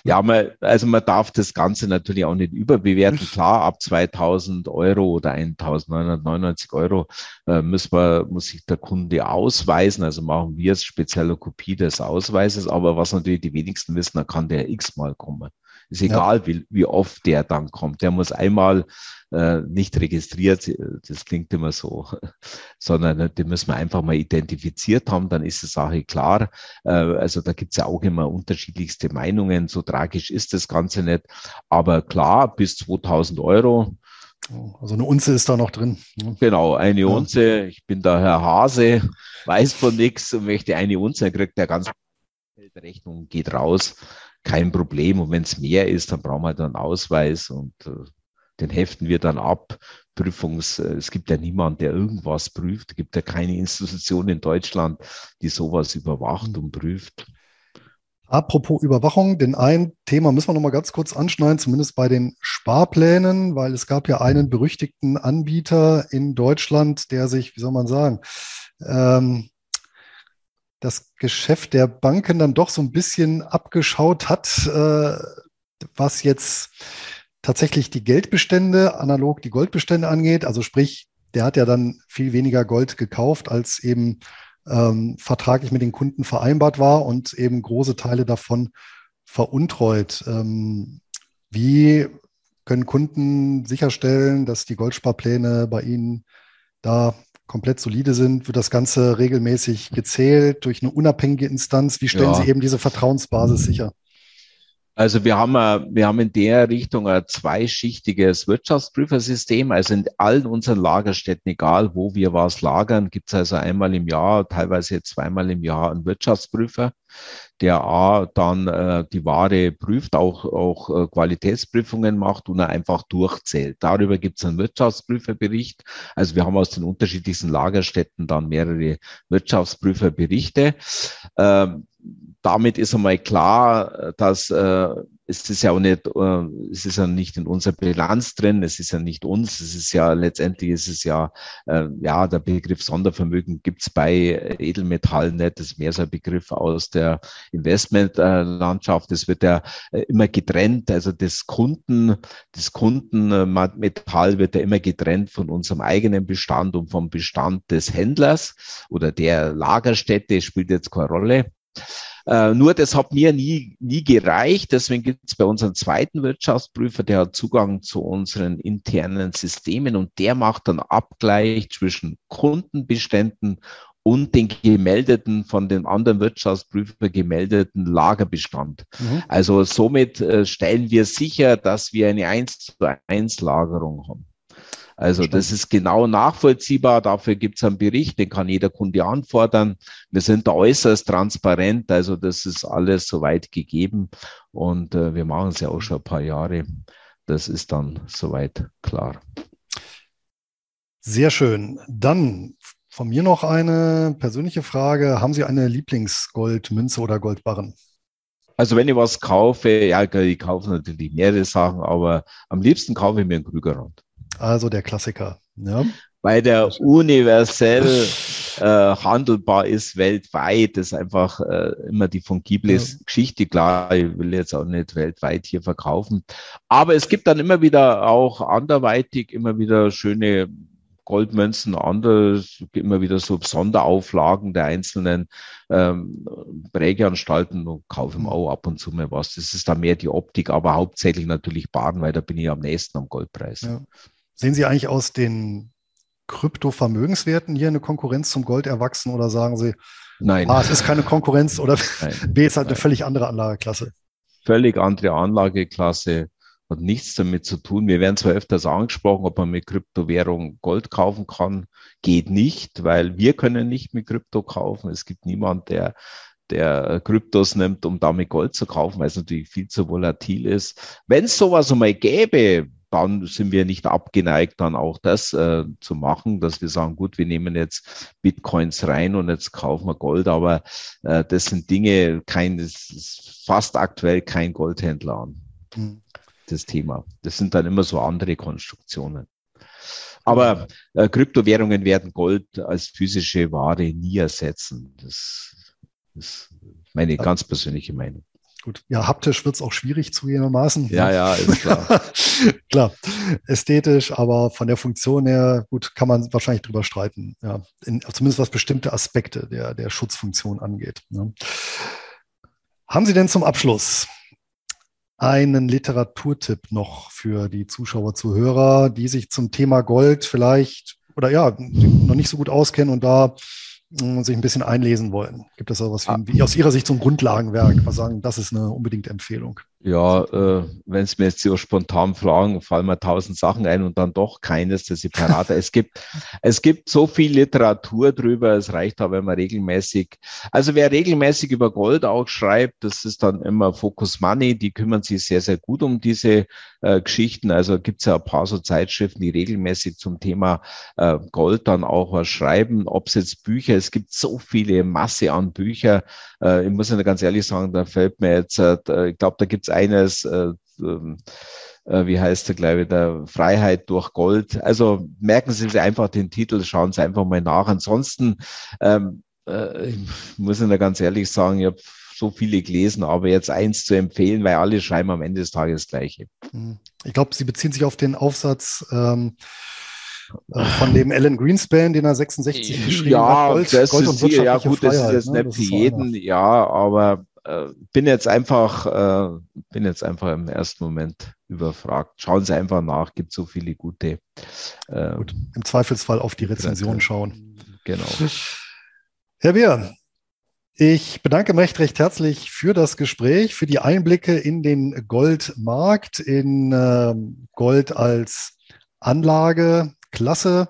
ja man, also man darf das Ganze natürlich auch nicht überbewerten. Klar, ab 2000 Euro oder 1999 Euro äh, muss, man, muss sich der Kunde ausweisen. Also machen wir es spezielle Kopie des Ausweises. Aber was natürlich die wenigsten wissen, da kann der x-mal kommen. Ist egal, ja. wie, wie oft der dann kommt. Der muss einmal äh, nicht registriert, das klingt immer so, sondern den müssen wir einfach mal identifiziert haben, dann ist die Sache klar. Äh, also da gibt's ja auch immer unterschiedlichste Meinungen, so tragisch ist das Ganze nicht. Aber klar, bis 2000 Euro. Also eine Unze ist da noch drin. Ne? Genau, eine ja. Unze. Ich bin da Herr Hase, weiß von nichts und möchte eine Unze, kriegt der ganz Rechnung geht raus kein Problem. Und wenn es mehr ist, dann brauchen wir dann einen Ausweis und äh, den heften wir dann ab. Prüfungs, äh, es gibt ja niemand, der irgendwas prüft. Es gibt ja keine Institution in Deutschland, die sowas überwacht und prüft. Apropos Überwachung, denn ein Thema müssen wir noch mal ganz kurz anschneiden, zumindest bei den Sparplänen, weil es gab ja einen berüchtigten Anbieter in Deutschland, der sich, wie soll man sagen, ähm, das Geschäft der Banken dann doch so ein bisschen abgeschaut hat, äh, was jetzt tatsächlich die Geldbestände, analog die Goldbestände angeht. Also sprich, der hat ja dann viel weniger Gold gekauft, als eben ähm, vertraglich mit den Kunden vereinbart war und eben große Teile davon veruntreut. Ähm, wie können Kunden sicherstellen, dass die Goldsparpläne bei ihnen da komplett solide sind, wird das Ganze regelmäßig gezählt durch eine unabhängige Instanz. Wie stellen ja. Sie eben diese Vertrauensbasis sicher? Also wir haben, wir haben in der Richtung ein zweischichtiges Wirtschaftsprüfersystem. Also in allen unseren Lagerstätten, egal wo wir was lagern, gibt es also einmal im Jahr, teilweise zweimal im Jahr einen Wirtschaftsprüfer, der A dann äh, die Ware prüft, auch, auch äh, Qualitätsprüfungen macht und er einfach durchzählt. Darüber gibt es einen Wirtschaftsprüferbericht. Also wir haben aus den unterschiedlichsten Lagerstätten dann mehrere Wirtschaftsprüferberichte. Ähm, damit ist einmal klar, dass äh, es ist ja auch nicht, äh, es ist ja nicht in unserer Bilanz drin, es ist ja nicht uns, es ist ja letztendlich ist es ja, äh, ja, der Begriff Sondervermögen gibt's bei Edelmetallen nicht, das ist mehr so ein Begriff aus der Investmentlandschaft. Es wird ja äh, immer getrennt, also das Kunden, das Kundenmetall wird ja immer getrennt von unserem eigenen Bestand und vom Bestand des Händlers oder der Lagerstätte, spielt jetzt keine Rolle. Äh, nur das hat mir nie, nie gereicht. Deswegen gibt es bei unserem zweiten Wirtschaftsprüfer, der hat Zugang zu unseren internen Systemen und der macht dann Abgleich zwischen Kundenbeständen und den gemeldeten, von dem anderen Wirtschaftsprüfer gemeldeten Lagerbestand. Mhm. Also somit äh, stellen wir sicher, dass wir eine 1 zu 1 Lagerung haben. Also das ist genau nachvollziehbar. Dafür gibt es einen Bericht, den kann jeder Kunde anfordern. Wir sind da äußerst transparent. Also das ist alles soweit gegeben und äh, wir machen es ja auch schon ein paar Jahre. Das ist dann soweit klar. Sehr schön. Dann von mir noch eine persönliche Frage. Haben Sie eine Lieblingsgoldmünze oder Goldbarren? Also wenn ich was kaufe, ja, ich kaufe natürlich mehrere Sachen, aber am liebsten kaufe ich mir einen Krügerrand. Also der Klassiker. Ja. Weil der universell äh, handelbar ist weltweit. Das ist einfach äh, immer die fungible ja. Geschichte. Klar, ich will jetzt auch nicht weltweit hier verkaufen. Aber es gibt dann immer wieder auch anderweitig immer wieder schöne Goldmünzen, andere, immer wieder so Sonderauflagen der einzelnen ähm, Prägeanstalten und kaufe mir auch ab und zu mal was. Das ist dann mehr die Optik, aber hauptsächlich natürlich Baden, weil da bin ich am nächsten am Goldpreis. Ja. Sehen Sie eigentlich aus den Kryptovermögenswerten hier eine Konkurrenz zum Gold erwachsen oder sagen Sie, Nein. A, es ist keine Konkurrenz oder Nein. B, ist halt eine völlig andere Anlageklasse? Völlig andere Anlageklasse, hat nichts damit zu tun. Wir werden zwar öfters angesprochen, ob man mit Kryptowährung Gold kaufen kann. Geht nicht, weil wir können nicht mit Krypto kaufen. Es gibt niemand, der der Kryptos nimmt, um damit Gold zu kaufen, weil es natürlich viel zu volatil ist. Wenn es sowas einmal gäbe, dann sind wir nicht abgeneigt, dann auch das äh, zu machen, dass wir sagen, gut, wir nehmen jetzt Bitcoins rein und jetzt kaufen wir Gold, aber äh, das sind Dinge, kein, das ist fast aktuell kein Goldhändler an. Mhm. Das Thema. Das sind dann immer so andere Konstruktionen. Aber äh, Kryptowährungen werden Gold als physische Ware nie ersetzen. Das ist meine ganz persönliche Meinung. Gut, ja, haptisch wird es auch schwierig zugegebenermaßen. Ja, ja, ist klar. klar, ästhetisch, aber von der Funktion her, gut, kann man wahrscheinlich drüber streiten. Ja, in, zumindest was bestimmte Aspekte der, der Schutzfunktion angeht. Ne? Haben Sie denn zum Abschluss einen Literaturtipp noch für die Zuschauer, Zuhörer, die sich zum Thema Gold vielleicht oder ja, noch nicht so gut auskennen und da mh, sich ein bisschen einlesen wollen? Gibt es da was wie, wie aus Ihrer Sicht so ein Grundlagenwerk? Was sagen, das ist eine unbedingte Empfehlung? Ja, äh, wenn Sie mir jetzt so spontan fragen, fallen mir tausend Sachen ein und dann doch keines, das ich parat Es gibt, es gibt so viel Literatur drüber, es reicht aber, wenn man regelmäßig, also wer regelmäßig über Gold auch schreibt, das ist dann immer Focus Money, die kümmern sich sehr, sehr gut um diese äh, Geschichten. Also gibt es ja ein paar so Zeitschriften, die regelmäßig zum Thema äh, Gold dann auch was schreiben, ob es jetzt Bücher, es gibt so viele Masse an Bücher. Äh, ich muss ja ganz ehrlich sagen, da fällt mir jetzt, äh, ich glaube, da gibt es eines, äh, ähm, äh, wie heißt der, glaube ich, der Freiheit durch Gold. Also merken Sie sich einfach den Titel, schauen Sie einfach mal nach. Ansonsten ähm, äh, ich muss Ihnen ganz ehrlich sagen, ich habe so viele gelesen, aber jetzt eins zu empfehlen, weil alle schreiben am Ende des Tages das Gleiche. Mhm. Ich glaube, Sie beziehen sich auf den Aufsatz ähm, äh, von dem Alan Greenspan, den er 66 geschrieben ja, hat. Gold, das Gold ist hier, ja gut, das ist jetzt ne? nicht für jeden, ja, aber bin jetzt einfach, äh, bin jetzt einfach im ersten Moment überfragt. Schauen Sie einfach nach, gibt so viele gute. Äh, Gut, Im Zweifelsfall auf die Rezension schauen. Genau. Herr Wehr, ich bedanke mich recht, recht herzlich für das Gespräch, für die Einblicke in den Goldmarkt, in äh, Gold als Anlageklasse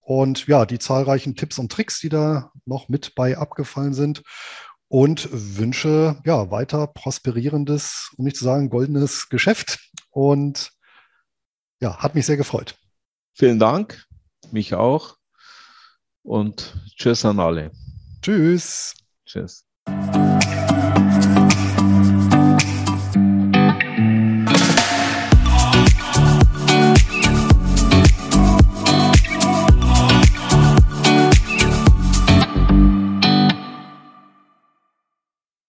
und ja, die zahlreichen Tipps und Tricks, die da noch mit bei abgefallen sind und wünsche ja weiter prosperierendes, um nicht zu sagen goldenes Geschäft. Und ja, hat mich sehr gefreut. Vielen Dank, mich auch. Und tschüss an alle. Tschüss. Tschüss.